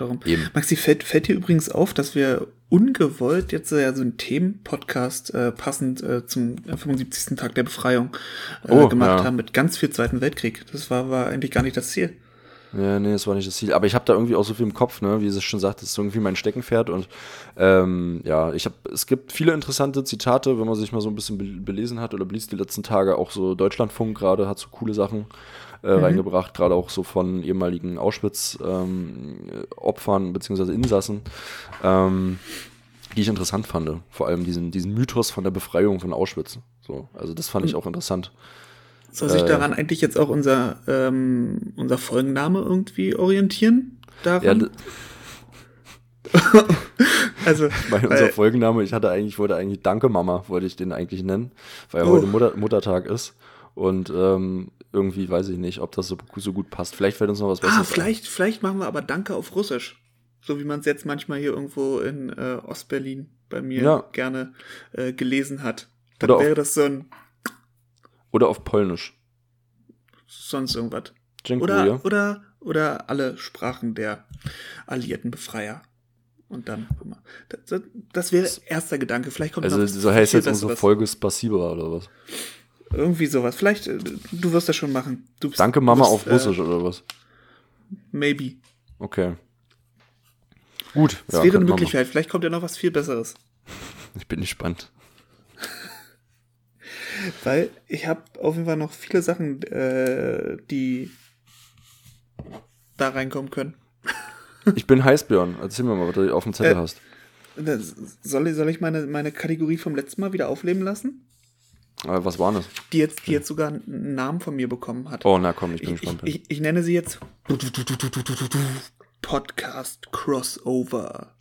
darum. Eben. Maxi, fällt, fällt dir übrigens auf, dass wir ungewollt jetzt ja so einen Themenpodcast äh, passend äh, zum 75. Tag der Befreiung äh, oh, gemacht ja. haben mit ganz viel Zweiten Weltkrieg. Das war, war eigentlich gar nicht das Ziel.
Ja, nee, das war nicht das Ziel. Aber ich habe da irgendwie auch so viel im Kopf, ne, wie es schon sagt, das ist irgendwie mein Steckenpferd. Und ähm, ja, ich habe, es gibt viele interessante Zitate, wenn man sich mal so ein bisschen belesen hat oder blies die letzten Tage auch so Deutschlandfunk gerade hat so coole Sachen äh, mhm. reingebracht, gerade auch so von ehemaligen Auschwitz-Opfern ähm, bzw. Insassen, ähm, die ich interessant fand. Vor allem diesen, diesen Mythos von der Befreiung von Auschwitz. So, also das fand ich mhm. auch interessant.
Soll sich äh, daran eigentlich jetzt auch unser, ähm, unser Folgenname irgendwie orientieren? Daran? Ja,
also, meine, unser Folgenname, ich hatte eigentlich, wollte eigentlich Danke Mama, wollte ich den eigentlich nennen, weil oh. heute Mutter, Muttertag ist. Und ähm, irgendwie weiß ich nicht, ob das so, so gut passt. Vielleicht fällt uns noch was
Besseres. Ah, vielleicht, ein. vielleicht machen wir aber Danke auf Russisch. So wie man es jetzt manchmal hier irgendwo in äh, Ostberlin bei mir ja. gerne äh, gelesen hat. Dann oder wäre das so ein.
Oder auf Polnisch.
Sonst irgendwas. Dziękuję. Oder, oder, oder alle Sprachen der alliierten Befreier. Und dann, guck mal. Das, das wäre erster Gedanke. Vielleicht kommt
Also
noch
so heißt jetzt unsere. Folge ist passiver oder was?
Irgendwie sowas. Vielleicht, äh, du wirst das schon machen. Du bist,
Danke
du
Mama
bist,
auf Russisch oder was?
Äh, maybe.
Okay. Gut.
Das
ja,
wäre eine Möglichkeit. Vielleicht kommt ja noch was viel Besseres.
machen. Ich bin gespannt.
Weil ich habe auf jeden Fall noch viele Sachen, äh, die da reinkommen können.
Ich bin Heißbjörn. Erzähl mir mal, was du auf dem Zettel
Äh,
hast.
Soll ich, soll ich meine, meine Kategorie vom letzten Mal wieder aufleben lassen?
Äh, was war das?
Die jetzt, die jetzt sogar einen Namen von mir bekommen hat.
Oh, na komm, ich bin
ich,
gespannt.
ich, ich, ich nenne sie jetzt Podcast Crossover.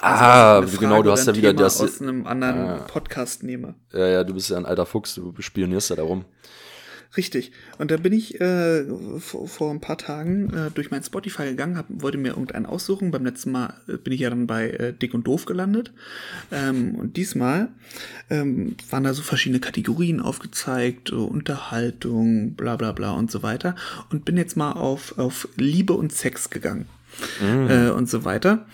ah,
Also,
genau, du hast ja wieder
Thema
das.
aus einem anderen
Ah.
Podcast nehme.
Ja, ja, du bist ja ein alter Fuchs, du spionierst ja darum.
Richtig. Und da bin ich äh, vor, vor ein paar Tagen äh, durch mein Spotify gegangen, hab, wollte mir irgendeinen aussuchen. Beim letzten Mal äh, bin ich ja dann bei äh, Dick und Doof gelandet. Ähm, und diesmal ähm, waren da so verschiedene Kategorien aufgezeigt, so Unterhaltung, bla bla bla und so weiter. Und bin jetzt mal auf, auf Liebe und Sex gegangen. Äh, und so weiter.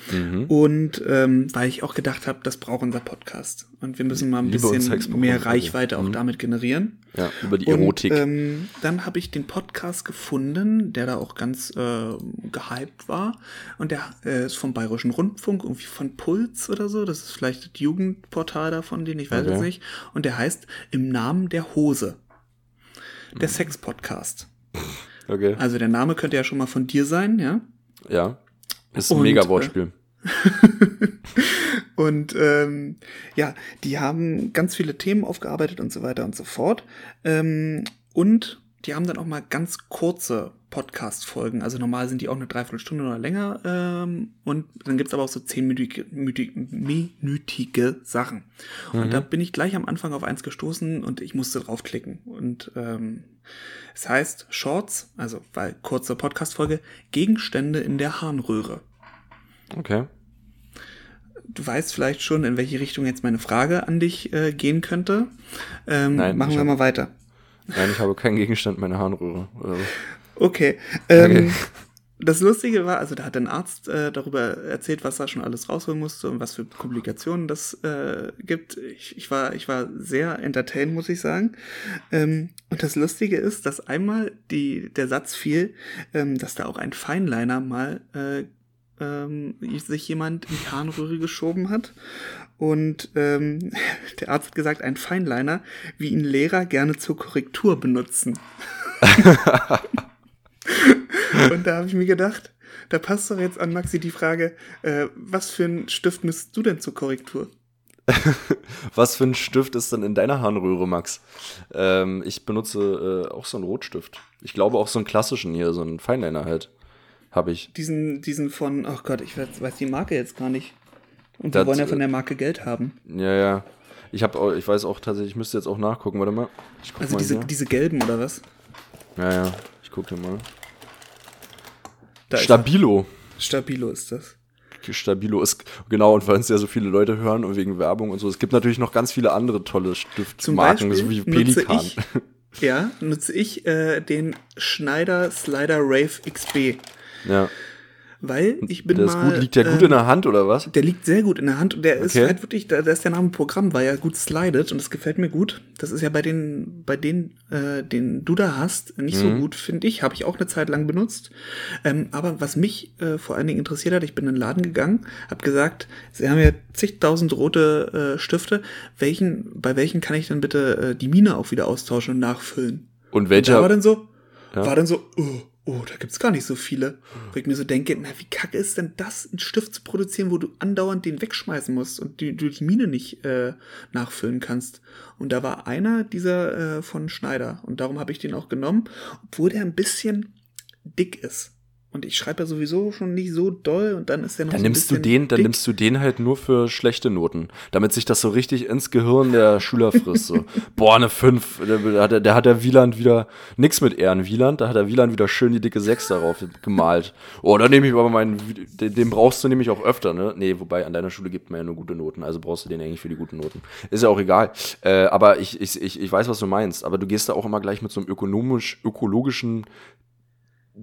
Und ähm, weil ich auch gedacht habe, das braucht unser Podcast. Und wir müssen mal ein
Liebe und
bisschen mehr. Reichweite auch damit generieren.
Ja, über die
Und,
Erotik.
ähm, dann habe ich den Podcast gefunden, der da auch ganz äh, gehypt war. Und der äh, ist vom Bayerischen Rundfunk, irgendwie von Puls oder so. Das ist vielleicht das Jugendportal davon, den ich weiß
Okay.
jetzt nicht. Und der heißt Im Namen der Hose. Der
Mhm.
Sex-Podcast.
okay.
Also der Name könnte ja schon mal von dir sein, ja?
Ja. Ist ein
Und,
mega
äh,
Wortspiel.
Und ähm, ja, die haben ganz viele Themen aufgearbeitet und so weiter und so fort. Ähm, und die haben dann auch mal ganz kurze Podcast-Folgen. Also normal sind die auch eine Dreiviertelstunde oder länger. Ähm, und dann gibt's aber auch so zehnminütige minütige, minütige Sachen. Und da bin ich gleich am Anfang auf eins gestoßen und ich musste draufklicken. Und ähm, es heißt Shorts, also weil kurze Podcast-Folge, Gegenstände in der Harnröhre.
Okay.
Du weißt vielleicht schon, in welche Richtung jetzt meine Frage an dich äh, gehen könnte. Ähm,
Nein,
machen wir
hab-
mal weiter.
Nein, ich habe keinen Gegenstand meiner Harnröhre. So.
Okay. Ähm,
Okay.
Das Lustige war, also da hat ein Arzt äh, darüber erzählt, was er schon alles rausholen musste und was für Komplikationen das äh, gibt. Ich, ich, war, ich war sehr entertained, muss ich sagen. Ähm, und das Lustige ist, dass einmal die, der Satz fiel, ähm, dass da auch ein Feinliner mal äh, ähm, sich jemand in die Harnröhre geschoben hat. Und ähm, der Arzt hat gesagt, ein Feinliner, wie ihn Lehrer gerne zur Korrektur benutzen. Und da habe ich mir gedacht, da passt doch jetzt an Maxi die Frage, äh, was für einen Stift nutzt du denn zur Korrektur?
Was für ein Stift ist denn in deiner Harnröhre, Max? Ähm, ich benutze äh, auch so einen Rotstift. Ich glaube auch so einen klassischen hier, so einen Feinliner halt. Habe ich.
Diesen, diesen von, ach Gott, ich weiß, weiß die Marke jetzt gar nicht. Und wir wollen ja von
äh,
der Marke Geld haben.
Ja, ja. Ich habe auch, ich weiß auch tatsächlich, ich müsste jetzt auch nachgucken. Warte mal.
Also
mal
diese,
hier.
diese gelben oder was?
Ja, ja. Ich gucke mal.
Da ist
Stabilo.
er. Stabilo ist das.
Stabilo ist, genau, und weil uns ja so viele Leute hören und wegen Werbung und so. Es gibt natürlich noch ganz viele andere tolle
Zum
Stiftmarken, so wie
nutze
Pelikan.
ich, ja, nutze ich äh, den Schneider Slider Rave XB.
Ja.
Weil ich bin
Der ist
mal.
gut, liegt der gut
ähm,
in der Hand, oder was?
Der liegt sehr gut in der Hand und der ist
Okay.
halt wirklich, da, ist der Name Programm, weil er gut slidet und das gefällt mir gut. Das ist ja bei den, bei denen, äh, den du da hast, nicht
Mhm.
so gut, finde ich. Habe ich auch eine Zeit lang benutzt. Ähm, aber was mich äh, vor allen Dingen interessiert hat, ich bin in den Laden gegangen, habe gesagt, sie haben ja zigtausend rote äh, Stifte. Welchen, bei welchen kann ich denn bitte äh, die Mine auch wieder austauschen und nachfüllen?
Und
Da war
welcher,
dann so,
Ja.
war dann so, oh, oh, da gibt's gar nicht so viele. Wo ich mir so denke, na, wie kacke ist denn das, einen Stift zu produzieren, wo du andauernd den wegschmeißen musst und die, du die Mine nicht äh, nachfüllen kannst. Und da war einer dieser äh, von Schneider und darum habe ich den auch genommen, obwohl der ein bisschen dick ist. Und ich schreibe ja sowieso schon nicht so doll und dann ist der noch
dann
so
nimmst du den, dann
dick.
nimmst du den halt nur für schlechte Noten, damit sich das so richtig ins Gehirn der Schüler frisst. So. Boah, eine 5. Da hat, der- da hat der Wieland wieder nix mit Ehren Wieland, da hat der Wieland wieder schön die dicke 6 darauf gemalt. Oh, da nehme ich aber meinen, den, den brauchst du nämlich auch öfter, ne? Nee, wobei an deiner Schule gibt man ja nur gute Noten, also brauchst du den eigentlich für die guten Noten. Ist ja auch egal. Äh, aber ich, ich, ich, ich weiß, was du meinst, aber du gehst da auch immer gleich mit so einem ökonomisch, ökologischen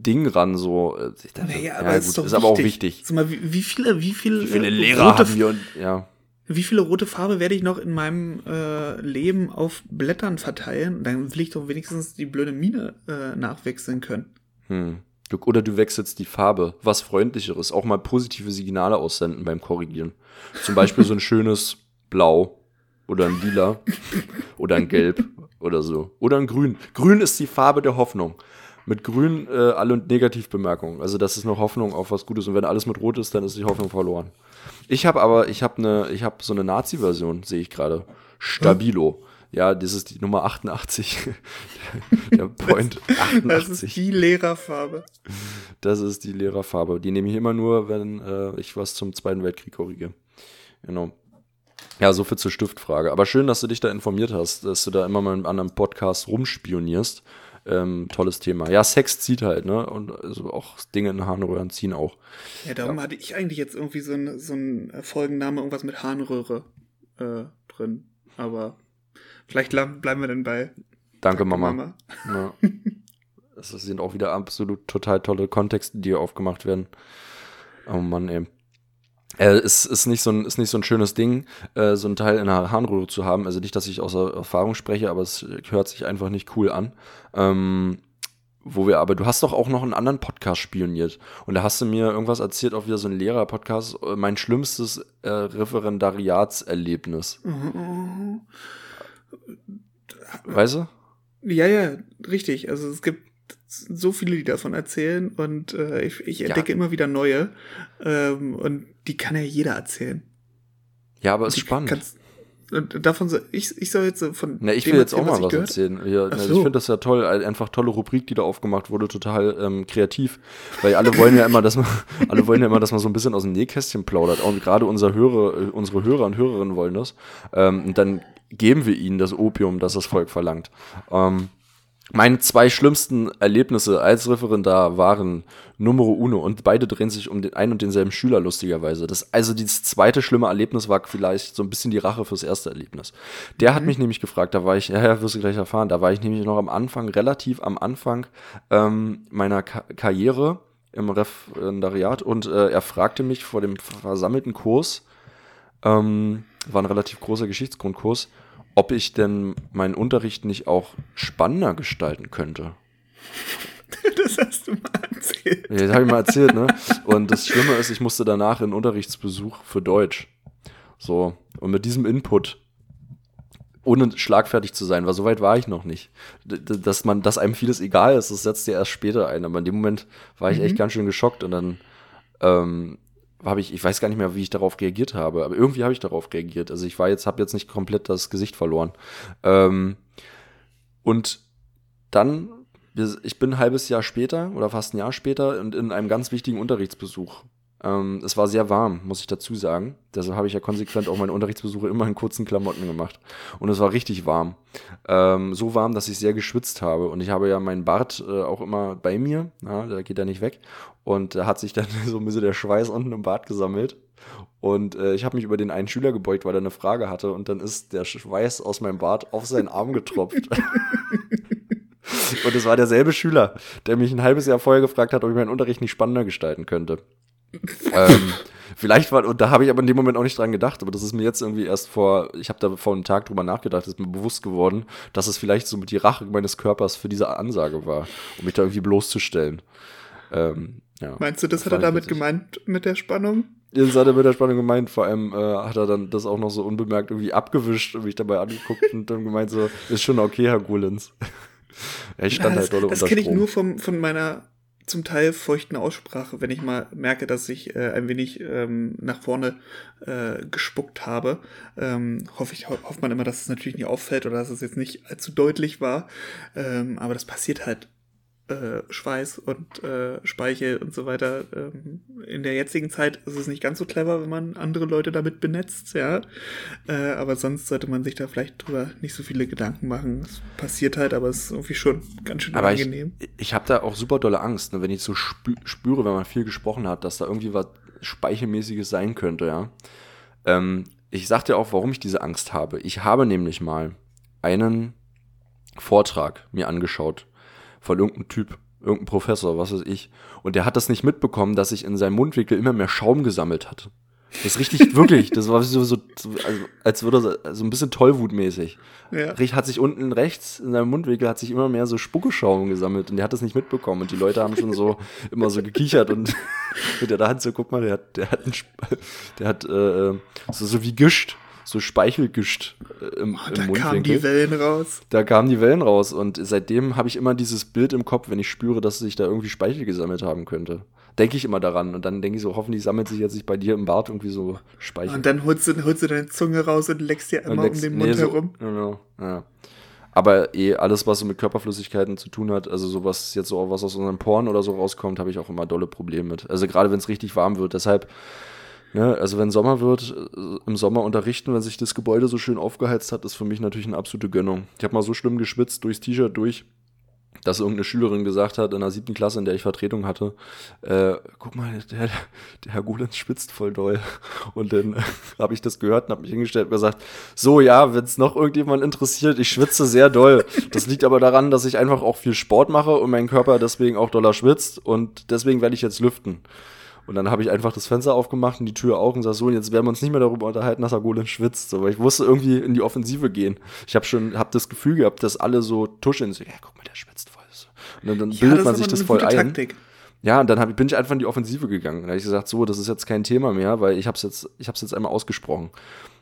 Ding ran, so. Ich
dachte, naja, aber ja, ist, gut,
ist aber auch wichtig.
Sag mal, wie, wie viele, wie viele,
wie viele Lehrer haben wir und, ja.
Wie viele rote Farbe werde ich noch in meinem äh, Leben auf Blättern verteilen? Dann will ich doch wenigstens die blöde Mine äh, nachwechseln können.
Hm. Oder du wechselst die Farbe, was freundlicheres, auch mal positive Signale aussenden beim Korrigieren. Zum Beispiel so ein schönes Blau oder ein Lila oder ein Gelb oder so. Oder ein Grün. Grün ist die Farbe der Hoffnung. Mit Grün äh, alle Negativbemerkungen. Also das ist noch Hoffnung auf was Gutes. Und wenn alles mit Rot ist, dann ist die Hoffnung verloren. Ich habe aber, ich habe eine, ich habe so eine Nazi-Version, sehe ich gerade. Stabilo. Ja, das ist die Nummer 88. Der Point 88. Das
ist die Lehrerfarbe.
Das ist die Lehrerfarbe. Die nehme ich immer nur, wenn äh, ich was zum Zweiten Weltkrieg korrigiere. Genau. Ja, so viel zur Stiftfrage. Aber schön, dass du dich da informiert hast, dass du da immer mal in einem anderen Podcast rumspionierst. Ähm, tolles Thema. Ja, Sex zieht halt, ne? Und also auch Dinge in Harnröhren ziehen auch.
Ja, darum ja. hatte ich eigentlich jetzt irgendwie so einen so Folgenname, irgendwas mit Harnröhre äh, drin. Aber Vielleicht bleiben wir dann bei.
Danke, Mama. Mama. Ja. Das sind auch wieder absolut total tolle Kontexte, die hier aufgemacht werden. Oh Mann, ey. Äh, es ist nicht, so ein, ist nicht so ein schönes Ding, äh, so ein Teil in der Harnröhre zu haben. Also nicht, dass ich aus Erfahrung spreche, aber es hört sich einfach nicht cool an. Ähm, wo wir aber, du hast doch auch noch einen anderen Podcast spioniert. Und da hast du mir irgendwas erzählt, auch wieder so ein Lehrer-Podcast, äh, mein schlimmstes äh, Referendariatserlebnis. Mhm. Weißt du?
Ja, ja, richtig. Also es gibt so viele, die davon erzählen und äh, ich, ich, entdecke ja. immer wieder neue ähm, und die kann ja jeder erzählen.
Ja, aber es ist spannend.
Kannst, und davon so, ich, ich soll jetzt von.
Na, ich will jetzt auch mal was, erzählen. Ja, also so. Ich finde das ja toll, einfach tolle Rubrik, die da aufgemacht wurde, total ähm, kreativ. Weil alle wollen ja immer, dass man, alle wollen ja immer, dass man so ein bisschen aus dem Nähkästchen plaudert. Und gerade unser Hörer, äh, unsere Hörer und Hörerinnen wollen das. Ähm, und dann geben wir ihnen das Opium, das das Volk verlangt. Ähm, meine zwei schlimmsten Erlebnisse als Referendar waren Numero Uno und beide drehen sich um den einen und denselben Schüler, lustigerweise. Das, also dieses zweite schlimme Erlebnis war vielleicht so ein bisschen die Rache fürs erste Erlebnis. Der mhm. hat mich nämlich gefragt, da war ich, ja, ja, wirst du gleich erfahren, da war ich nämlich noch am Anfang, relativ am Anfang ähm, meiner Ka Karriere im Referendariat und äh, er fragte mich vor dem versammelten Kurs, ähm, war ein relativ großer Geschichtsgrundkurs, ob ich denn meinen Unterricht nicht auch spannender gestalten könnte.
Das hast du mal erzählt.
Ja, das habe ich mal erzählt, ne? Und das Schlimme ist, ich musste danach in Unterrichtsbesuch für Deutsch. So, und mit diesem Input, ohne schlagfertig zu sein, weil so weit war ich noch nicht. Dass man, dass einem vieles egal ist, das setzt ja erst später ein. Aber in dem Moment war ich mhm. echt ganz schön geschockt und dann ähm, habe ich, ich weiß gar nicht mehr, wie ich darauf reagiert habe, aber irgendwie habe ich darauf reagiert. Also ich war jetzt, habe jetzt nicht komplett das Gesicht verloren. Ähm, und dann, ich bin ein halbes Jahr später oder fast ein Jahr später und in einem ganz wichtigen Unterrichtsbesuch ähm, es war sehr warm, muss ich dazu sagen. Deshalb habe ich ja konsequent auch meine Unterrichtsbesuche immer in kurzen Klamotten gemacht. Und es war richtig warm. Ähm, so warm, dass ich sehr geschwitzt habe. Und ich habe ja meinen Bart äh, auch immer bei mir. Ja, der geht ja nicht weg. Und da hat sich dann so ein bisschen der Schweiß unten im Bart gesammelt. Und äh, ich habe mich über den einen Schüler gebeugt, weil er eine Frage hatte. Und dann ist der Schweiß aus meinem Bart auf seinen Arm getropft. Und es war derselbe Schüler, der mich ein halbes Jahr vorher gefragt hat, ob ich meinen Unterricht nicht spannender gestalten könnte ähm, vielleicht war, und da habe ich aber in dem Moment auch nicht dran gedacht, aber das ist mir jetzt irgendwie erst vor, ich habe da vor einem Tag drüber nachgedacht, ist mir bewusst geworden, dass es vielleicht so mit die Rache meines Körpers für diese Ansage war, um mich da irgendwie bloßzustellen. Ähm, ja,
Meinst du, das hat er damit gemeint mit der Spannung?
Das hat er mit der Spannung gemeint. Vor allem äh, hat er dann das auch noch so unbemerkt irgendwie abgewischt und mich dabei angeguckt und dann gemeint so, ist schon okay, Herr Gulens.
ich stand ja, das, halt dolle Das kenne ich nur vom, von meiner zum Teil feuchten Aussprache, wenn ich mal merke, dass ich äh, ein wenig ähm, nach vorne äh, gespuckt habe. Ähm, hoffe ich, ho hofft man immer, dass es natürlich nicht auffällt oder dass es jetzt nicht allzu deutlich war. Ähm, aber das passiert halt äh, Schweiß und äh, Speichel und so weiter. Ähm, in der jetzigen Zeit ist es nicht ganz so clever, wenn man andere Leute damit benetzt, ja. Äh, aber sonst sollte man sich da vielleicht drüber nicht so viele Gedanken machen. Es passiert halt, aber es ist irgendwie schon ganz schön aber angenehm.
Ich, ich habe da auch super dolle Angst, ne, wenn ich so spü spüre, wenn man viel gesprochen hat, dass da irgendwie was Speichelmäßiges sein könnte, ja. Ähm, ich sag dir auch, warum ich diese Angst habe. Ich habe nämlich mal einen Vortrag mir angeschaut von irgendeinem Typ irgendein Professor, was weiß ich. Und der hat das nicht mitbekommen, dass sich in seinem Mundwinkel immer mehr Schaum gesammelt hat. Das ist richtig, wirklich, das war so, so also, als würde er so ein bisschen tollwutmäßig. Ja. Hat sich unten rechts in seinem Mundwinkel hat sich immer mehr so Spuckeschaum gesammelt und der hat das nicht mitbekommen und die Leute haben schon so immer so gekichert und mit der Hand so, guck mal, der hat, der hat, einen, der hat äh, so, so wie Gischt so Speichel gischt
äh, im, oh, im da Mundwinkel. Da kamen die Wellen raus.
Da kamen die Wellen raus und seitdem habe ich immer dieses Bild im Kopf, wenn ich spüre, dass sich da irgendwie Speichel gesammelt haben könnte. Denke ich immer daran und dann denke ich so, hoffentlich sammelt sich jetzt nicht bei dir im Bart irgendwie so Speichel.
Und dann holst du, holst du deine Zunge raus und leckst dir immer leckst, um den Mund nee, so, herum.
Genau, ja. Aber eh alles, was so mit Körperflüssigkeiten zu tun hat, also sowas jetzt so, was aus unseren Poren oder so rauskommt, habe ich auch immer dolle Probleme mit. Also gerade wenn es richtig warm wird. Deshalb ja, also wenn Sommer wird, äh, im Sommer unterrichten, wenn sich das Gebäude so schön aufgeheizt hat, ist für mich natürlich eine absolute Gönnung. Ich habe mal so schlimm geschwitzt durchs T-Shirt durch, dass irgendeine Schülerin gesagt hat in der siebten Klasse, in der ich Vertretung hatte, äh, guck mal, der, der Herr Gulenz schwitzt voll doll. Und dann äh, habe ich das gehört und habe mich hingestellt und gesagt, so ja, wenn es noch irgendjemand interessiert, ich schwitze sehr doll. Das liegt aber daran, dass ich einfach auch viel Sport mache und mein Körper deswegen auch doller schwitzt und deswegen werde ich jetzt lüften. Und dann habe ich einfach das Fenster aufgemacht und die Tür auch und sag so, und jetzt werden wir uns nicht mehr darüber unterhalten, dass er Golem schwitzt. So, weil ich musste irgendwie in die Offensive gehen. Ich habe schon, habe das Gefühl gehabt, dass alle so tuscheln. So, ja, guck mal, der schwitzt voll. Und dann, dann ja, bildet man sich das voll ein. Taktik. Ja, und dann hab, bin ich einfach in die Offensive gegangen. Da habe ich gesagt, so, das ist jetzt kein Thema mehr, weil ich habe es jetzt, ich habe jetzt einmal ausgesprochen.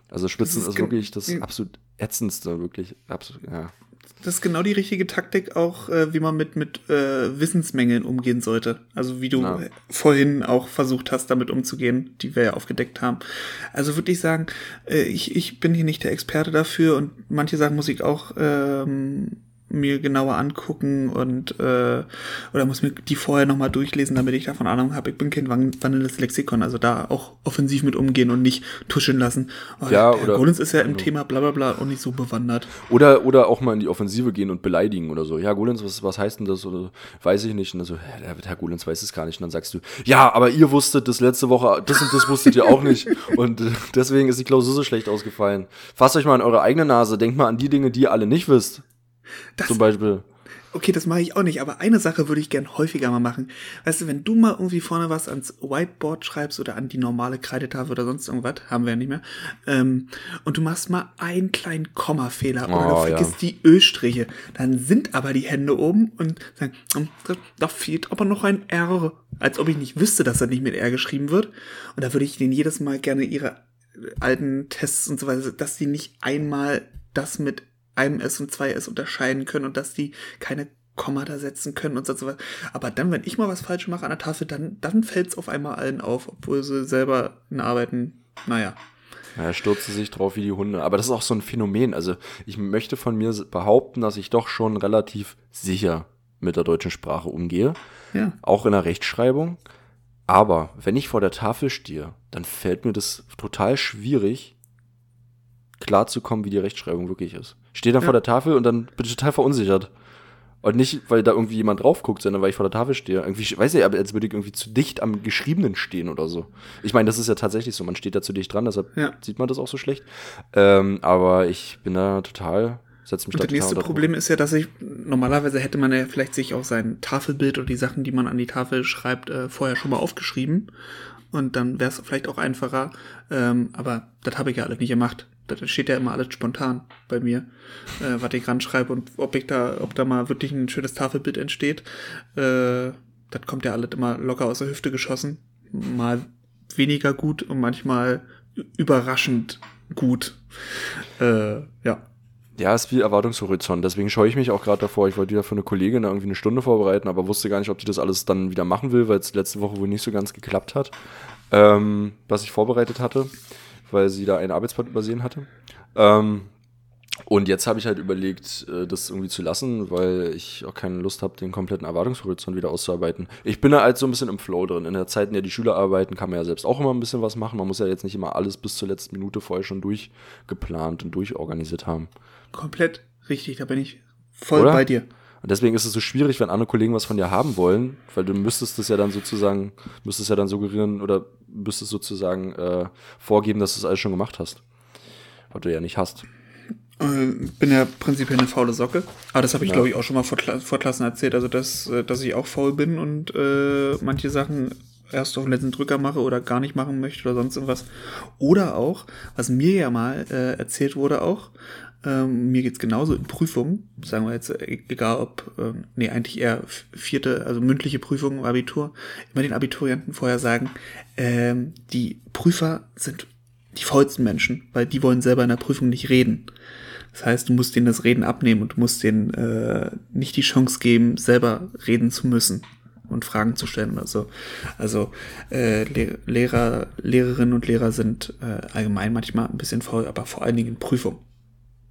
Also Schwitzen ist, ist wirklich das absolut ätzendste, wirklich. Absolut, ja
das ist genau die richtige Taktik auch, äh, wie man mit, mit äh, Wissensmängeln umgehen sollte. Also wie du ja. vorhin auch versucht hast, damit umzugehen, die wir ja aufgedeckt haben. Also würde ich sagen, äh, ich, ich bin hier nicht der Experte dafür und manche Sachen muss ich auch ähm, mir genauer angucken und äh, oder muss mir die vorher nochmal durchlesen, damit ich davon Ahnung habe. Ich bin kein wandelndes Lexikon, also da auch offensiv mit umgehen und nicht tuscheln lassen.
Oh, ja,
Herr oder Golens ist ja im Thema bla bla bla auch nicht so bewandert.
Oder, oder auch mal in die Offensive gehen und beleidigen oder so. Ja, Golens, was, was heißt denn das? Oder weiß ich nicht. Und dann so, Herr, Herr Golens weiß es gar nicht. Und dann sagst du, ja, aber ihr wusstet das letzte Woche, das und das wusstet ihr auch nicht. Und äh, deswegen ist die Klausur so schlecht ausgefallen. Fasst euch mal in eure eigene Nase, denkt mal an die Dinge, die ihr alle nicht wisst. Das, Zum Beispiel.
Okay, das mache ich auch nicht, aber eine Sache würde ich gern häufiger mal machen. Weißt du, wenn du mal irgendwie vorne was ans Whiteboard schreibst oder an die normale Kreidetafel oder sonst irgendwas, haben wir ja nicht mehr, ähm, und du machst mal einen kleinen Kommafehler oder oh, du vergisst ja. die Ölstriche, dann sind aber die Hände oben und sagen, da fehlt aber noch ein R, als ob ich nicht wüsste, dass er nicht mit R geschrieben wird. Und da würde ich denen jedes Mal gerne ihre alten Tests und so weiter, dass die nicht einmal das mit einem S und zwei S unterscheiden können und dass die keine Komma da setzen können und so was. Aber dann, wenn ich mal was falsch mache an der Tafel, dann, dann fällt es auf einmal allen auf, obwohl sie selber in Arbeiten, naja.
Ja, stürzen sich drauf wie die Hunde. Aber das ist auch so ein Phänomen. Also ich möchte von mir behaupten, dass ich doch schon relativ sicher mit der deutschen Sprache umgehe. Ja. Auch in der Rechtschreibung. Aber wenn ich vor der Tafel stehe, dann fällt mir das total schwierig, klarzukommen, wie die Rechtschreibung wirklich ist. Stehe dann ja. vor der Tafel und dann bin ich total verunsichert. Und nicht, weil da irgendwie jemand drauf guckt, sondern weil ich vor der Tafel stehe. Irgendwie, weiß ich, als würde ich irgendwie zu dicht am Geschriebenen stehen oder so. Ich meine, das ist ja tatsächlich so. Man steht da zu dicht dran, deshalb ja. sieht man das auch so schlecht. Ähm, aber ich bin da total, setze mich
und
da
Das nächste Problem ist ja, dass ich, normalerweise hätte man ja vielleicht sich auch sein Tafelbild oder die Sachen, die man an die Tafel schreibt, äh, vorher schon mal aufgeschrieben. Und dann wäre es vielleicht auch einfacher. Ähm, aber das habe ich ja alles nicht gemacht da steht ja immer alles spontan bei mir, äh, was ich ranschreibe und ob ich da, ob da mal wirklich ein schönes Tafelbild entsteht. Äh, das kommt ja alles immer locker aus der Hüfte geschossen. Mal weniger gut und manchmal überraschend gut. Äh, ja.
Ja, ist wie Erwartungshorizont. Deswegen scheue ich mich auch gerade davor. Ich wollte wieder für eine Kollegin irgendwie eine Stunde vorbereiten, aber wusste gar nicht, ob die das alles dann wieder machen will, weil es letzte Woche wohl nicht so ganz geklappt hat, ähm, was ich vorbereitet hatte weil sie da ein Arbeitsblatt übersehen hatte. Ähm, und jetzt habe ich halt überlegt, äh, das irgendwie zu lassen, weil ich auch keine Lust habe, den kompletten Erwartungshorizont wieder auszuarbeiten. Ich bin da halt so ein bisschen im Flow drin. In der Zeit, in der die Schüler arbeiten, kann man ja selbst auch immer ein bisschen was machen. Man muss ja jetzt nicht immer alles bis zur letzten Minute vorher schon durchgeplant und durchorganisiert haben.
Komplett richtig, da bin ich voll Oder? bei dir.
Und deswegen ist es so schwierig, wenn andere Kollegen was von dir haben wollen, weil du müsstest das ja dann sozusagen, müsstest ja dann suggerieren oder müsstest sozusagen äh, vorgeben, dass du das alles schon gemacht hast. Was du ja nicht hast.
Äh, bin ja prinzipiell eine faule Socke. Aber das habe ich, ja. glaube ich, auch schon mal vor, vor Klassen erzählt. Also, dass, äh, dass ich auch faul bin und äh, manche Sachen erst auf den letzten Drücker mache oder gar nicht machen möchte oder sonst irgendwas. Oder auch, was mir ja mal äh, erzählt wurde auch, ähm, mir geht's genauso in Prüfungen, sagen wir jetzt, äh, egal ob, ähm, nee, eigentlich eher vierte, also mündliche Prüfungen, Abitur, immer den Abiturienten vorher sagen, ähm, die Prüfer sind die faulsten Menschen, weil die wollen selber in der Prüfung nicht reden. Das heißt, du musst denen das Reden abnehmen und du musst denen äh, nicht die Chance geben, selber reden zu müssen und Fragen zu stellen oder so. Also äh, Lehrer, Lehrerinnen und Lehrer sind äh, allgemein manchmal ein bisschen faul, aber vor allen Dingen in Prüfung.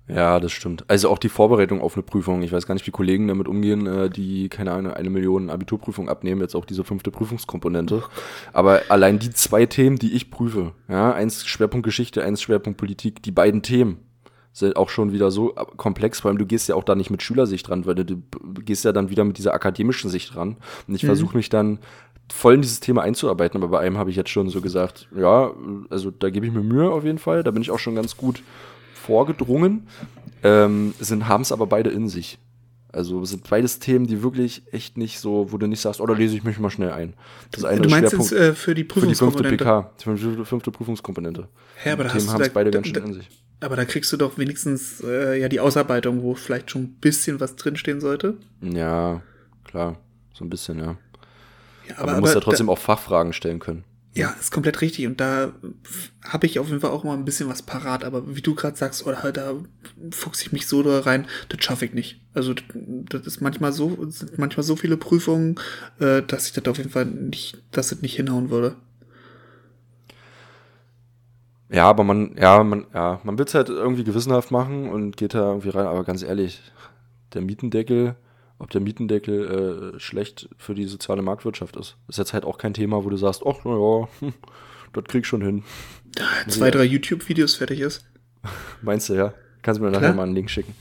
Ja, das stimmt. Also auch die Vorbereitung auf eine Prüfung. Ich weiß gar nicht, wie Kollegen damit umgehen, äh, die, keine Ahnung, eine Million Abiturprüfung abnehmen, jetzt auch diese fünfte Prüfungskomponente. Aber allein die zwei Themen, die ich prüfe, ja, eins Schwerpunkt Geschichte, eins Schwerpunkt Politik, die beiden Themen sind auch schon wieder so komplex, vor allem du gehst ja auch da nicht mit Schülersicht ran, weil du, du gehst ja dann wieder mit dieser akademischen Sicht ran. Und ich mhm. versuche mich dann voll in dieses Thema einzuarbeiten, aber bei einem habe ich jetzt schon so gesagt, ja, also da gebe ich mir Mühe auf jeden Fall, da bin ich auch schon ganz gut vorgedrungen, ähm, sind, haben es aber beide in sich. Also sind beides Themen, die wirklich echt nicht so, wo du nicht sagst, oh, da lese ich mich mal schnell ein.
Das eine du meinst jetzt äh, für die Prüfungskomponente?
Für die fünfte PK, die fünfte Prüfungskomponente.
Hä, aber da
Themen haben es beide ganz schön in sich.
Aber da kriegst du doch wenigstens äh, ja die Ausarbeitung, wo vielleicht schon ein bisschen was drinstehen sollte.
Ja, klar. So ein bisschen, ja. ja aber, aber man muss ja trotzdem da, auch Fachfragen stellen können.
Ja, ist komplett richtig. Und da habe ich auf jeden Fall auch mal ein bisschen was parat. Aber wie du gerade sagst, oder halt, da fuchse ich mich so da rein, das schaffe ich nicht. Also das ist manchmal so, sind manchmal so viele Prüfungen, äh, dass ich das auf jeden Fall nicht, dass das nicht hinhauen würde.
Ja, aber man, ja, man, ja, man will es halt irgendwie gewissenhaft machen und geht da irgendwie rein. Aber ganz ehrlich, der Mietendeckel ob der Mietendeckel äh, schlecht für die soziale Marktwirtschaft ist. Ist jetzt halt auch kein Thema, wo du sagst, ach, naja, hm, das krieg ich schon hin.
Zwei, drei YouTube-Videos fertig ist.
Meinst du, ja? Kannst du mir Klar. nachher mal einen Link schicken.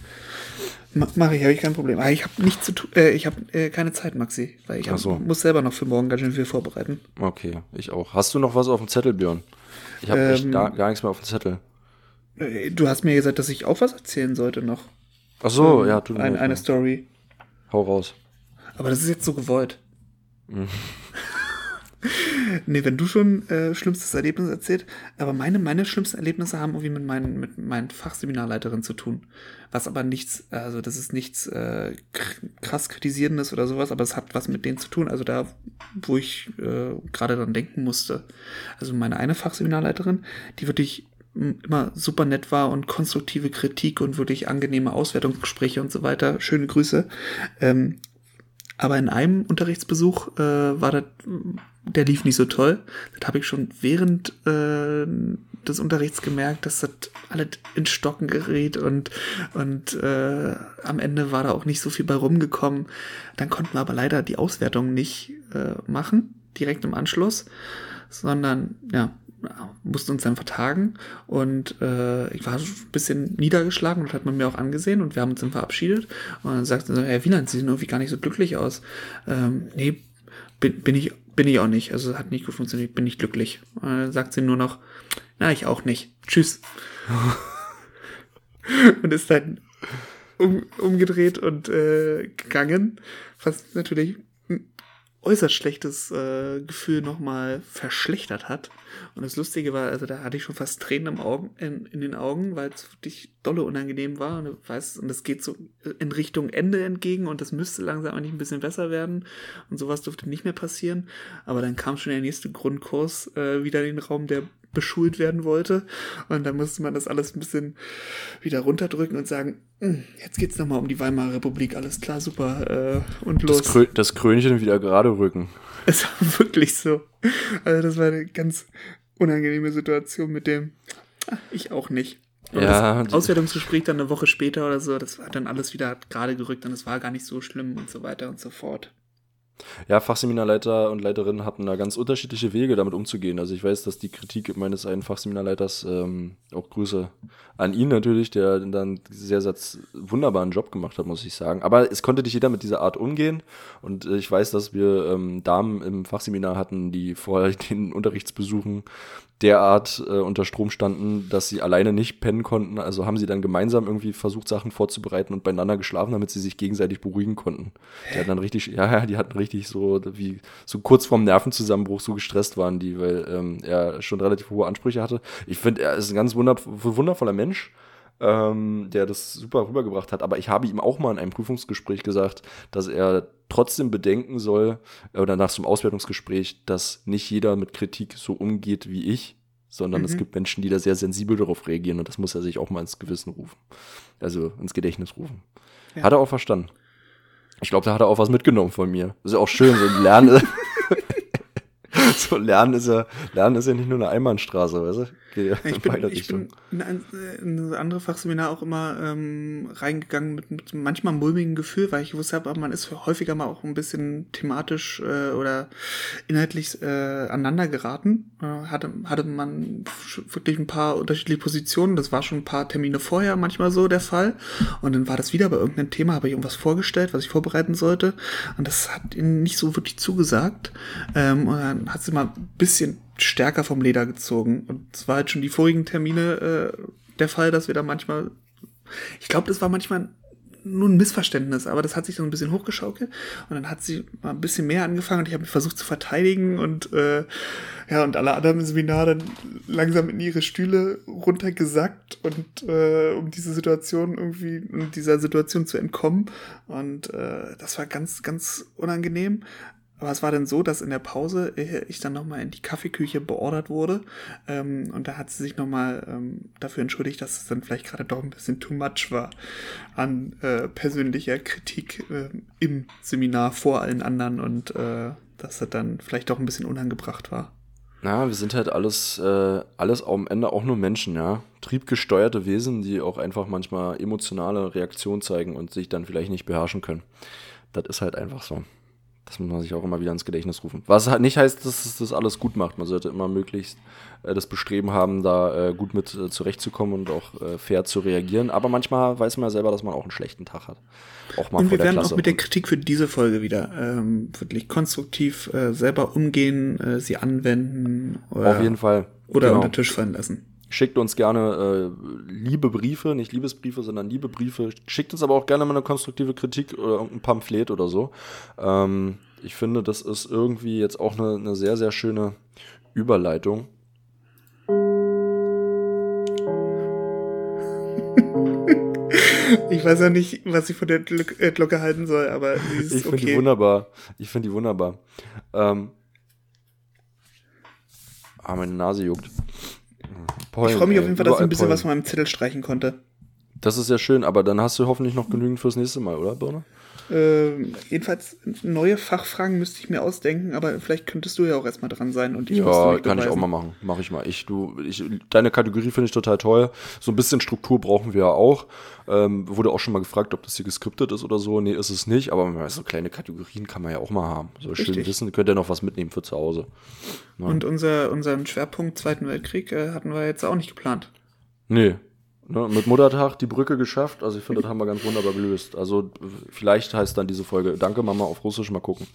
Mache ich, habe ich kein Problem. Aber ich habe nichts zu tun, äh, ich habe äh, keine Zeit, Maxi, weil ich hab, so. muss selber noch für morgen ganz schön viel vorbereiten.
Okay, ich auch. Hast du noch was auf dem Zettel, Björn? Ich habe ähm, echt gar, gar nichts mehr auf dem Zettel.
Äh, du hast mir gesagt, dass ich auch was erzählen sollte noch.
Ach so, ähm, ja,
du. Ein, eine Story.
Hau raus.
Aber das ist jetzt so gewollt. Mhm. nee, wenn du schon äh, schlimmstes Erlebnis erzählt, aber meine, meine schlimmsten Erlebnisse haben irgendwie mit meinen, mit meinen Fachseminarleiterinnen zu tun. Was aber nichts, also das ist nichts äh, krass kritisierendes oder sowas, aber es hat was mit denen zu tun. Also da, wo ich äh, gerade dran denken musste. Also meine eine Fachseminarleiterin, die wirklich immer super nett war und konstruktive Kritik und wirklich angenehme Auswertungsgespräche und so weiter. Schöne Grüße. Ähm, aber in einem Unterrichtsbesuch äh, war das, der lief nicht so toll. Das habe ich schon während äh, des Unterrichts gemerkt, dass das alles in Stocken gerät und, und äh, am Ende war da auch nicht so viel bei rumgekommen. Dann konnten wir aber leider die Auswertung nicht äh, machen, direkt im Anschluss, sondern ja, mussten uns dann vertagen und äh, ich war ein bisschen niedergeschlagen und hat man mir auch angesehen und wir haben uns dann verabschiedet und dann sagte so, Herr Wieland, Sie sehen irgendwie gar nicht so glücklich aus. Ähm, nee, bin, bin ich bin ich auch nicht. Also hat nicht gut funktioniert, bin nicht glücklich. Und dann sagt sie nur noch, na, ich auch nicht. Tschüss. und ist dann um, umgedreht und äh, gegangen, was natürlich äußerst schlechtes äh, Gefühl nochmal verschlechtert hat. Und das Lustige war, also da hatte ich schon fast Tränen im Augen, in, in den Augen, weil es wirklich dolle unangenehm war. Und, weißt, und das geht so in Richtung Ende entgegen und das müsste langsam eigentlich ein bisschen besser werden. Und sowas durfte nicht mehr passieren. Aber dann kam schon der nächste Grundkurs äh, wieder in den Raum, der beschult werden wollte. Und dann musste man das alles ein bisschen wieder runterdrücken und sagen, hm, jetzt geht's nochmal um die Weimarer Republik, alles klar, super äh, und los.
Das, Krö das Krönchen wieder gerade rücken.
Es war wirklich so. Also das war eine ganz unangenehme Situation mit dem, ach, ich auch nicht. Und ja, das Auswertungsgespräch dann eine Woche später oder so, das war dann alles wieder gerade gerückt und es war gar nicht so schlimm und so weiter und so fort.
Ja, Fachseminarleiter und Leiterinnen hatten da ganz unterschiedliche Wege, damit umzugehen. Also ich weiß, dass die Kritik meines einen Fachseminarleiters, ähm, auch Grüße an ihn natürlich, der dann sehr, sehr wunderbaren Job gemacht hat, muss ich sagen. Aber es konnte nicht jeder mit dieser Art umgehen. Und äh, ich weiß, dass wir ähm, Damen im Fachseminar hatten, die vor den Unterrichtsbesuchen derart äh, unter Strom standen, dass sie alleine nicht pennen konnten. Also haben sie dann gemeinsam irgendwie versucht, Sachen vorzubereiten und beieinander geschlafen, damit sie sich gegenseitig beruhigen konnten. Die hatten dann richtig, ja, ja, die hatten richtig so, wie so kurz vorm Nervenzusammenbruch so gestresst waren die, weil ähm, er schon relativ hohe Ansprüche hatte. Ich finde, er ist ein ganz wunder wundervoller Mensch ähm, der das super rübergebracht hat. Aber ich habe ihm auch mal in einem Prüfungsgespräch gesagt, dass er trotzdem bedenken soll, äh, oder nach so einem Auswertungsgespräch, dass nicht jeder mit Kritik so umgeht wie ich, sondern mhm. es gibt Menschen, die da sehr sensibel darauf reagieren und das muss er sich auch mal ins Gewissen rufen. Also ins Gedächtnis rufen. Ja. Hat er auch verstanden. Ich glaube, da hat er auch was mitgenommen von mir. Das ist ja auch schön, so ein Lernen. so Lernen ist ja, Lernen ist ja nicht nur eine Einbahnstraße, weißt du?
Ja ich bin, ich bin in, ein, in ein andere Fachseminar auch immer ähm, reingegangen mit, mit manchmal mulmigen Gefühl, weil ich wusste, aber man ist häufiger mal auch ein bisschen thematisch äh, oder inhaltlich äh, aneinander geraten. Äh, hatte, hatte man wirklich ein paar unterschiedliche Positionen. Das war schon ein paar Termine vorher manchmal so der Fall. Und dann war das wieder bei irgendeinem Thema, habe ich irgendwas vorgestellt, was ich vorbereiten sollte. Und das hat ihnen nicht so wirklich zugesagt. Ähm, und dann hat sie mal ein bisschen stärker vom Leder gezogen. Und es war halt schon die vorigen Termine äh, der Fall, dass wir da manchmal, ich glaube, das war manchmal nur ein Missverständnis, aber das hat sich so ein bisschen hochgeschaukelt. Und dann hat sie mal ein bisschen mehr angefangen und ich habe mich versucht zu verteidigen und äh, ja und alle anderen im Seminar dann langsam in ihre Stühle runtergesackt und äh, um diese Situation irgendwie um dieser Situation zu entkommen. Und äh, das war ganz ganz unangenehm, aber es war dann so, dass in der Pause ich dann nochmal in die Kaffeeküche beordert wurde. Ähm, und da hat sie sich nochmal ähm, dafür entschuldigt, dass es dann vielleicht gerade doch ein bisschen too much war an äh, persönlicher Kritik äh, im Seminar vor allen anderen und äh, dass es dann vielleicht doch ein bisschen unangebracht war.
Na, wir sind halt alles, äh, alles am Ende auch nur Menschen, ja. Triebgesteuerte Wesen, die auch einfach manchmal emotionale Reaktionen zeigen und sich dann vielleicht nicht beherrschen können. Das ist halt einfach so. Das muss man sich auch immer wieder ins Gedächtnis rufen. Was halt nicht heißt, dass es das alles gut macht. Man sollte immer möglichst äh, das Bestreben haben, da äh, gut mit äh, zurechtzukommen und auch äh, fair zu reagieren. Aber manchmal weiß man ja selber, dass man auch einen schlechten Tag hat.
Auch mal und wir werden Klasse auch mit der Kritik für diese Folge wieder ähm, wirklich konstruktiv äh, selber umgehen, äh, sie anwenden.
Oder, Auf jeden Fall.
Oder genau. unter Tisch fallen lassen.
Schickt uns gerne äh, liebe Briefe, nicht Liebesbriefe, sondern liebe Briefe. Schickt uns aber auch gerne mal eine konstruktive Kritik oder irgendein Pamphlet oder so. Ähm, ich finde, das ist irgendwie jetzt auch eine, eine sehr, sehr schöne Überleitung.
Ich weiß ja nicht, was ich von der äh, Glocke halten soll, aber sie ist
Ich finde
okay.
die wunderbar. Ich finde die wunderbar. Ähm, ah, meine Nase juckt.
Pollen, ich freue mich auf jeden Fall, dass ich ein bisschen Pollen. was von meinem Zettel streichen konnte.
Das ist ja schön, aber dann hast du hoffentlich noch genügend fürs nächste Mal, oder, Birne?
Äh, jedenfalls neue Fachfragen müsste ich mir ausdenken, aber vielleicht könntest du ja auch erstmal dran sein und ich
Ja, kann ich auch mal machen. Mach ich mal. Ich, du, ich, deine Kategorie finde ich total toll. So ein bisschen Struktur brauchen wir ja auch. Ähm, wurde auch schon mal gefragt, ob das hier geskriptet ist oder so. Nee, ist es nicht, aber so kleine Kategorien kann man ja auch mal haben. So Richtig. schön wissen, könnt ihr noch was mitnehmen für zu Hause.
Ja. Und unser, unseren Schwerpunkt Zweiten Weltkrieg äh, hatten wir jetzt auch nicht geplant.
Nee, Ne, mit Muttertag die Brücke geschafft. Also ich finde, das haben wir ganz wunderbar gelöst. Also vielleicht heißt dann diese Folge Danke Mama auf Russisch mal gucken.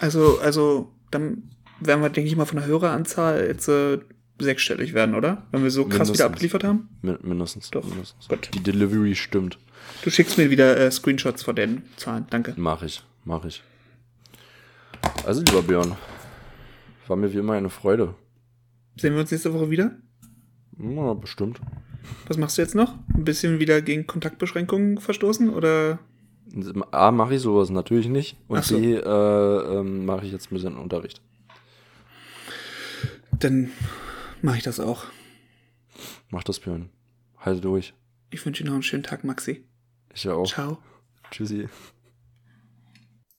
Also, also dann werden wir, denke ich mal, von der Höreranzahl jetzt äh, sechsstellig werden, oder? Wenn wir so krass mindestens. wieder abgeliefert haben?
Min mindestens. Doch. Mindestens. Gut. Die Delivery stimmt.
Du schickst mir wieder äh, Screenshots von den Zahlen. Danke.
Mach ich, mach ich. Also, lieber Björn, war mir wie immer eine Freude.
Sehen wir uns nächste Woche wieder?
Na, bestimmt.
Was machst du jetzt noch? Ein bisschen wieder gegen Kontaktbeschränkungen verstoßen oder?
A, mache ich sowas natürlich nicht. Und so. B, äh, ähm, mache ich jetzt ein bisschen Unterricht.
Dann mache ich das auch.
Mach das, Björn. Halte durch.
Ich wünsche dir noch einen schönen Tag, Maxi.
Ich auch.
Ciao.
Tschüssi.